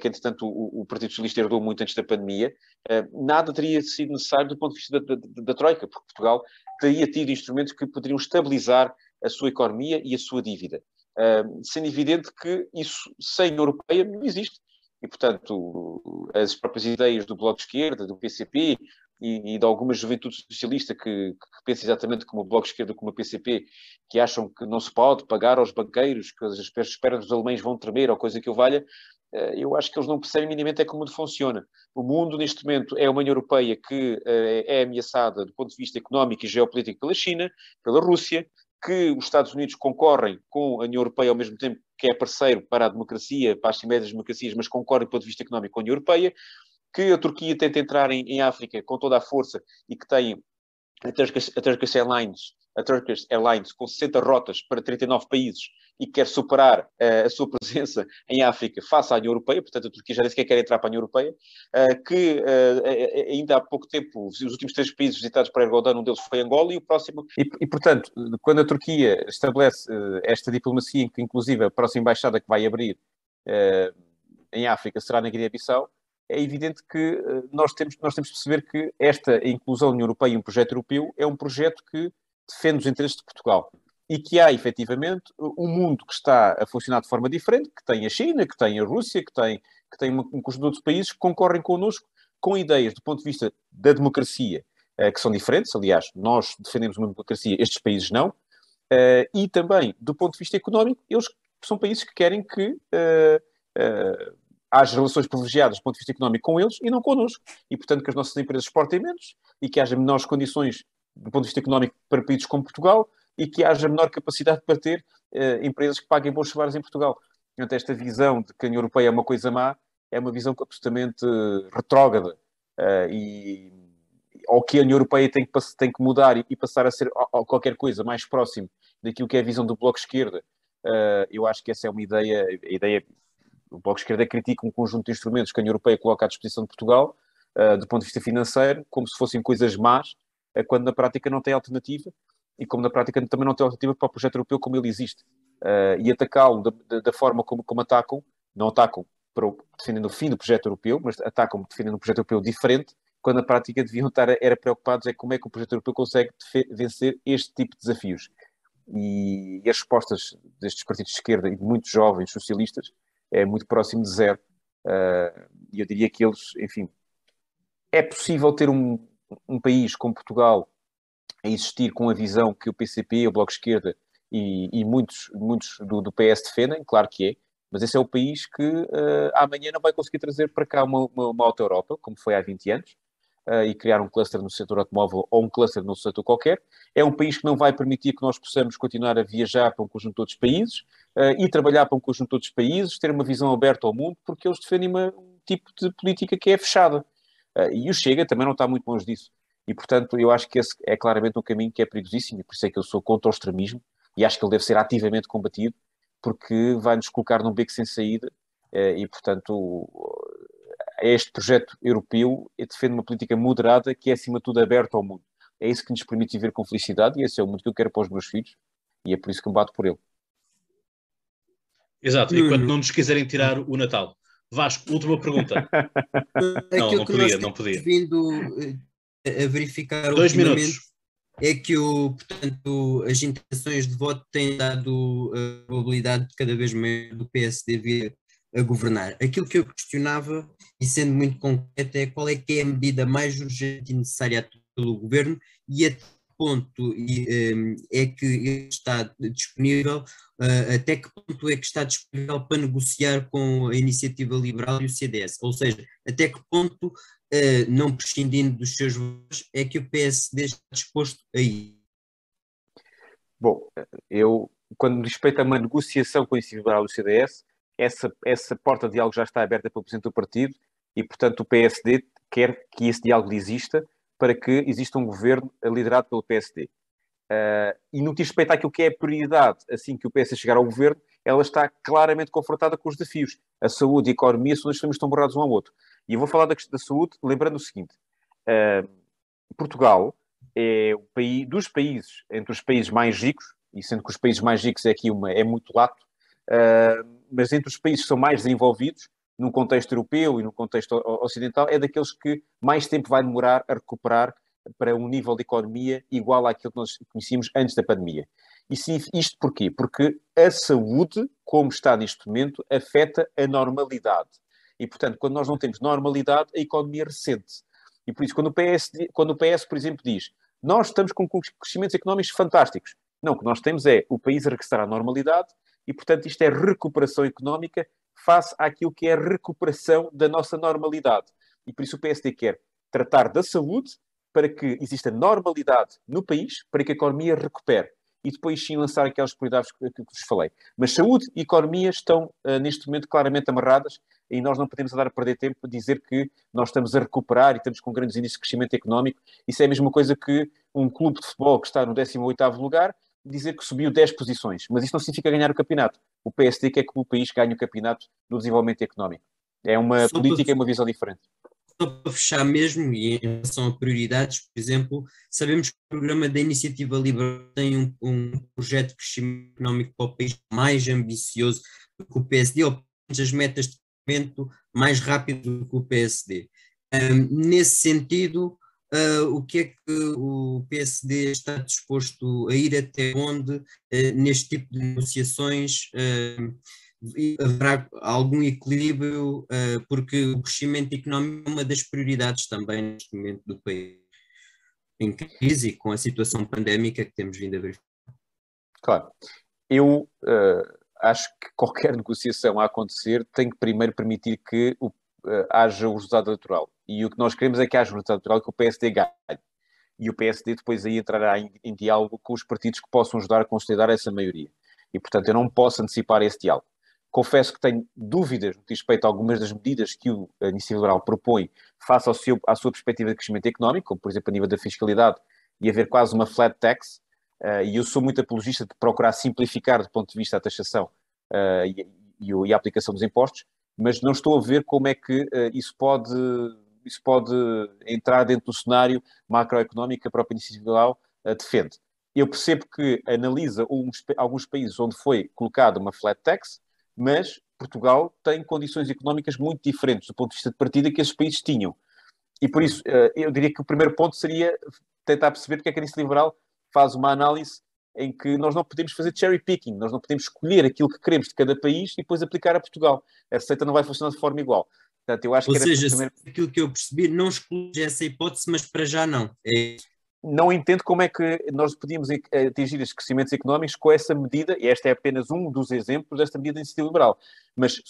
que entretanto o, o, Partido Socialista herdou muito antes da pandemia, uh, nada teria sido necessário do ponto de vista da, da, da, Troika, porque Portugal teria tido instrumentos que poderiam estabilizar a sua economia e a sua dívida. Uh, sendo evidente que isso sem Europeia não existe. e, portanto, as próprias ideias do Bloco de Esquerda, do PCP e, e de alguma juventude socialista que, que pensa exatamente como o Bloco de Esquerda, como o PCP, que acham que não se pode pagar aos banqueiros, que as esperas dos alemães vão tremer ou coisa que o valha, eh, eu acho que eles não percebem minimamente é como o mundo funciona. O mundo, neste momento, é uma União Europeia que eh, é ameaçada do ponto de vista económico e geopolítico pela China, pela Rússia, que os Estados Unidos concorrem com a União Europeia ao mesmo tempo que é parceiro para a democracia, para as cimeiras democracias, mas concorrem do ponto de vista económico com a União Europeia, que a Turquia tenta entrar em, em África com toda a força e que tem a Turkish, a Turkish Airlines a Turkish Airlines com 60 rotas para 39 países e quer superar uh, a sua presença em África face à União Europeia, portanto a Turquia já disse que quer entrar para a União Europeia, uh, que uh, ainda há pouco tempo, os últimos três países visitados por Erdogan, um deles foi Angola e o próximo... E, e portanto, quando a Turquia estabelece esta diplomacia, que inclusive a próxima embaixada que vai abrir em África será na Guiné-Bissau, é evidente que nós temos, nós temos de perceber que esta inclusão da União Europeia em um projeto europeu é um projeto que defende os interesses de Portugal. E que há, efetivamente, um mundo que está a funcionar de forma diferente, que tem a China, que tem a Rússia, que tem, que tem um conjunto de países que concorrem connosco com ideias do ponto de vista da democracia, eh, que são diferentes. Aliás, nós defendemos uma democracia, estes países não. Eh, e também, do ponto de vista económico, eles são países que querem que uh, haja relações privilegiadas do ponto de vista económico com eles e não connosco. E, portanto, que as nossas empresas exportem menos e que haja menores condições do ponto de vista económico para países como Portugal e que haja menor capacidade para ter uh, empresas que paguem bons salários em Portugal. Portanto, esta visão de que a União Europeia é uma coisa má é uma visão absolutamente retrógrada uh, e ou que a União Europeia tem que, tem que mudar e, e passar a ser qualquer coisa mais próximo daquilo que é a visão do Bloco Esquerda. Uh, eu acho que essa é uma ideia, a ideia o Bloco Esquerda critica um conjunto de instrumentos que a União Europeia coloca à disposição de Portugal, uh, do ponto de vista financeiro, como se fossem coisas más, uh, quando na prática não tem alternativa, e como na prática também não tem alternativa para o projeto europeu como ele existe. Uh, e atacá-lo da, da, forma como, como atacam, não atacam para o, defendendo o fim do projeto europeu, mas atacam defendendo um projeto europeu diferente, quando na prática deviam estar era preocupados é como é que o projeto europeu consegue vencer este tipo de desafios. E, e, as respostas destes partidos de esquerda e de muitos jovens socialistas é muito próximo de zero. Uh, e eu diria que eles, enfim, é possível ter um, um país como Portugal a existir com a visão que o PCP, o Bloco Esquerda e, e muitos, muitos do, do, PS defendem, claro que é, mas esse é o país que uh, amanhã não vai conseguir trazer para cá uma, uma, uma Auto Europa, como foi há 20 anos, uh, e criar um cluster no setor automóvel ou um cluster no setor qualquer. É um país que não vai permitir que nós possamos continuar a viajar para um conjunto de outros países uh, e trabalhar para um conjunto de outros países, ter uma visão aberta ao mundo, porque eles defendem uma, um tipo de política que é fechada. e o Chega também não está muito longe disso. E, portanto, eu acho que esse é claramente um caminho que é perigosíssimo, e por isso é que eu sou contra o extremismo, e acho que ele deve ser ativamente combatido, porque vai nos colocar num beco sem saída, eh, e, portanto, este projeto europeu defende uma política moderada que é, acima de tudo, aberta ao mundo. É isso que nos permite viver com felicidade, e esse é o mundo que eu quero para os meus filhos, e é por isso que me bato por ele. Exato, enquanto não nos quiserem tirar o Natal. Vasco, última pergunta. não, não podia, não podia. Vindo eh, a verificar Dois minutos. é que o, portanto, as intenções de voto têm dado a probabilidade de cada vez mais do PSD vir a governar. Aquilo que eu questionava, e sendo muito concreto, é qual é que é a medida mais urgente e necessária pelo governo e até ponto um, é que está disponível, uh, até que ponto é que está disponível para negociar com a iniciativa liberal e o CDS, ou seja, até que ponto, não prescindindo dos seus votos, é que o PSD está disposto a ir? Bom, eu, quando respeito a uma negociação com a iniciativa liberal e o CDS, essa, essa porta de diálogo já está aberta pelo Presidente do Partido e, portanto, o PSD quer que esse diálogo exista, para que exista um governo liderado pelo PSD. Uh, ah, e no que diz respeito àquilo que é a prioridade, assim que o PSD chegar ao governo, ela está claramente confrontada com os desafios. A saúde e a economia são dois temas que estão borrados um ao outro. E eu vou falar da, da saúde, lembrando o seguinte: uh, Portugal é o país, dos países, entre os países mais ricos, e sendo que os países mais ricos é aqui uma, é muito lato, uh, mas entre os países que são mais desenvolvidos, num contexto europeu e no contexto ocidental, é daqueles que mais tempo vai demorar a recuperar para um nível de economia igual àquilo que nós conhecíamos antes da pandemia. E isto porquê? Porque a saúde, como está neste momento, afeta a normalidade. E, portanto, quando nós não temos normalidade, a economia recente. E por isso, quando o PS, quando o PS por exemplo, diz nós estamos com crescimentos económicos fantásticos. Não, o que nós temos é o país regressar à normalidade e, portanto, isto é recuperação económica face àquilo que é a recuperação da nossa normalidade. E por isso o PSD quer tratar da saúde para que exista normalidade no país, para que a economia recupere. E depois sim lançar aquelas prioridades que, que vos falei. Mas saúde e economia estão uh, neste momento claramente amarradas e nós não podemos andar a perder tempo a dizer que nós estamos a recuperar e estamos com grandes índices de crescimento económico. Isso é a mesma coisa que um clube de futebol que está no 18º lugar dizer que subiu 10 posições. Mas isso não significa ganhar o campeonato. O PSD quer que o país ganhe o campeonato do desenvolvimento económico. É uma Só política e uma visão diferente para fechar mesmo, e em relação a prioridades, por exemplo, sabemos que o programa da Iniciativa Liberal tem um, um projeto de crescimento económico para o país mais ambicioso do que o PSD, ou as metas de crescimento mais rápido do que o PSD. Um, nesse sentido, uh, o que é que o PSD está disposto a ir até onde uh, neste tipo de negociações? Uh, haverá algum equilíbrio, uh, porque o crescimento económico é uma das prioridades também neste momento do país, em crise, com a situação pandémica que temos vindo a ver. Claro. Eu uh, acho que qualquer negociação a acontecer tem que primeiro permitir que o, uh, haja o resultado eleitoral. E o que nós queremos é que haja o resultado eleitoral que o PSD ganhe. E o PSD depois aí entrará em, em diálogo com os partidos que possam ajudar a consolidar essa maioria. E, portanto, eu não posso antecipar esse diálogo. Confesso que tenho dúvidas no que respeito a algumas das medidas que o Iniciativa Liberal propõe face ao seu, à sua perspectiva de crescimento económico, como por exemplo a nível da fiscalidade e haver quase uma flat tax, uh, e eu sou muito apologista de procurar simplificar do ponto de vista da taxação uh, e, e, e, a aplicação dos impostos, mas não estou a ver como é que uh, isso pode isso pode entrar dentro do cenário macroeconómico que a própria Iniciativa Liberal defende. Eu percebo que analisa uns, alguns países onde foi colocada uma flat tax, mas Portugal tem condições económicas muito diferentes do ponto de vista de partida que esses países tinham. E por isso, eh, eu diria que o primeiro ponto seria tentar perceber porque é que a Aliança Liberal faz uma análise em que nós não podemos fazer cherry picking, nós não podemos escolher aquilo que queremos de cada país e depois aplicar a Portugal. A receita não vai funcionar de forma igual. Portanto, eu acho Ou que seja, primeiro... aquilo que eu percebi, não exclui essa hipótese, mas para já não. É não entendo como é que nós podíamos atingir estes crescimentos económicos com essa medida, e este é apenas um dos exemplos desta medida de iniciativa liberal. Mas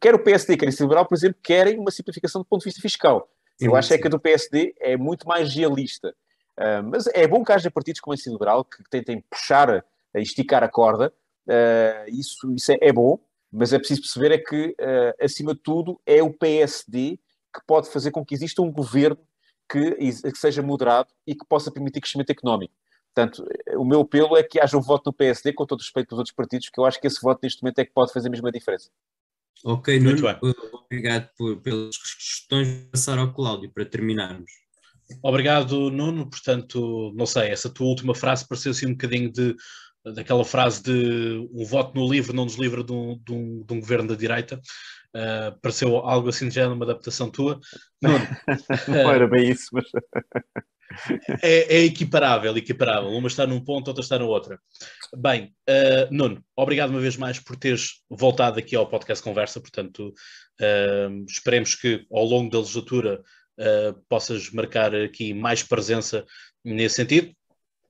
quer o PSD, quer a iniciativa liberal, por exemplo, querem uma simplificação do ponto de vista fiscal. Eu acho é que a do PSD é muito mais realista. Uh, mas é bom que haja partidos como a iniciativa liberal que tentem puxar, esticar a corda. Uh, isso, isso é, é, bom, mas é preciso perceber é que, uh, acima de tudo, é o PSD que pode fazer com que exista um governo que, que seja moderado e que possa permitir crescimento económico. Portanto, o meu apelo é que haja um voto no PSD, com todo respeito pelos outros partidos, que eu acho que esse voto neste momento é que pode fazer a mesma diferença. Ok, Nuno, obrigado por, pelas questões. Passar ao Cláudio para terminarmos. Obrigado, Nuno. Portanto, não sei, essa tua última frase pareceu assim um bocadinho de daquela frase de um voto no livro não nos livra de um, de um, de um governo da direita. Uh, pareceu algo assim já numa adaptação tua. Nuno, não era bem isso, mas. é, é, equiparável, equiparável. Uma está num ponto, outra está na outra. Bem, uh, Nuno, obrigado uma vez mais por teres voltado aqui ao podcast Conversa. Portanto, uh, esperemos que ao longo da legislatura possas marcar aqui mais presença nesse sentido.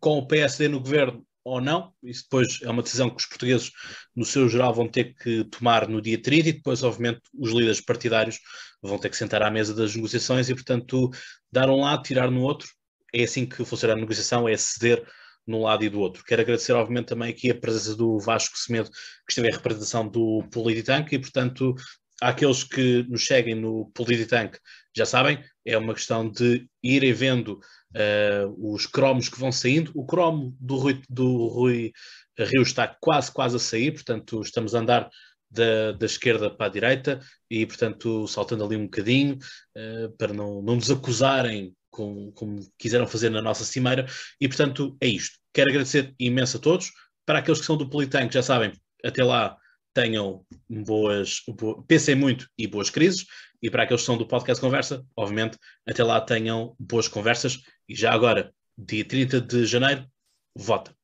Com o PSD no governo, ou não. Isso depois é uma decisão que os portugueses, no seu geral, vão ter que tomar no dia 30 e depois, obviamente, os líderes partidários vão ter que sentar à mesa das negociações e, portanto, dar um lado, tirar no outro. É assim que funciona a negociação, é ceder num lado e do outro. Quero agradecer, obviamente, também aqui a presença do Vasco Semedo, que esteve em representação do Polititank e, portanto, aqueles que nos seguem no Polititank já sabem, é uma questão de irem vendo uh, os cromos que vão saindo. O cromo do Rui, do Rui Rio está quase, quase a sair, portanto, estamos a andar da, da esquerda para a direita e, portanto, saltando ali um bocadinho uh, para não, não nos acusarem como, como quiseram fazer na nossa cimeira. E, portanto, é isto. Quero agradecer imenso a todos. Para aqueles que são do Politank, já sabem, até lá tenham boas, bo... pensem muito e boas crises. E para aqueles que são do podcast Conversa, obviamente, até lá tenham boas conversas. E já agora, dia 30 de janeiro, vota.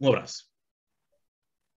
Um abraço.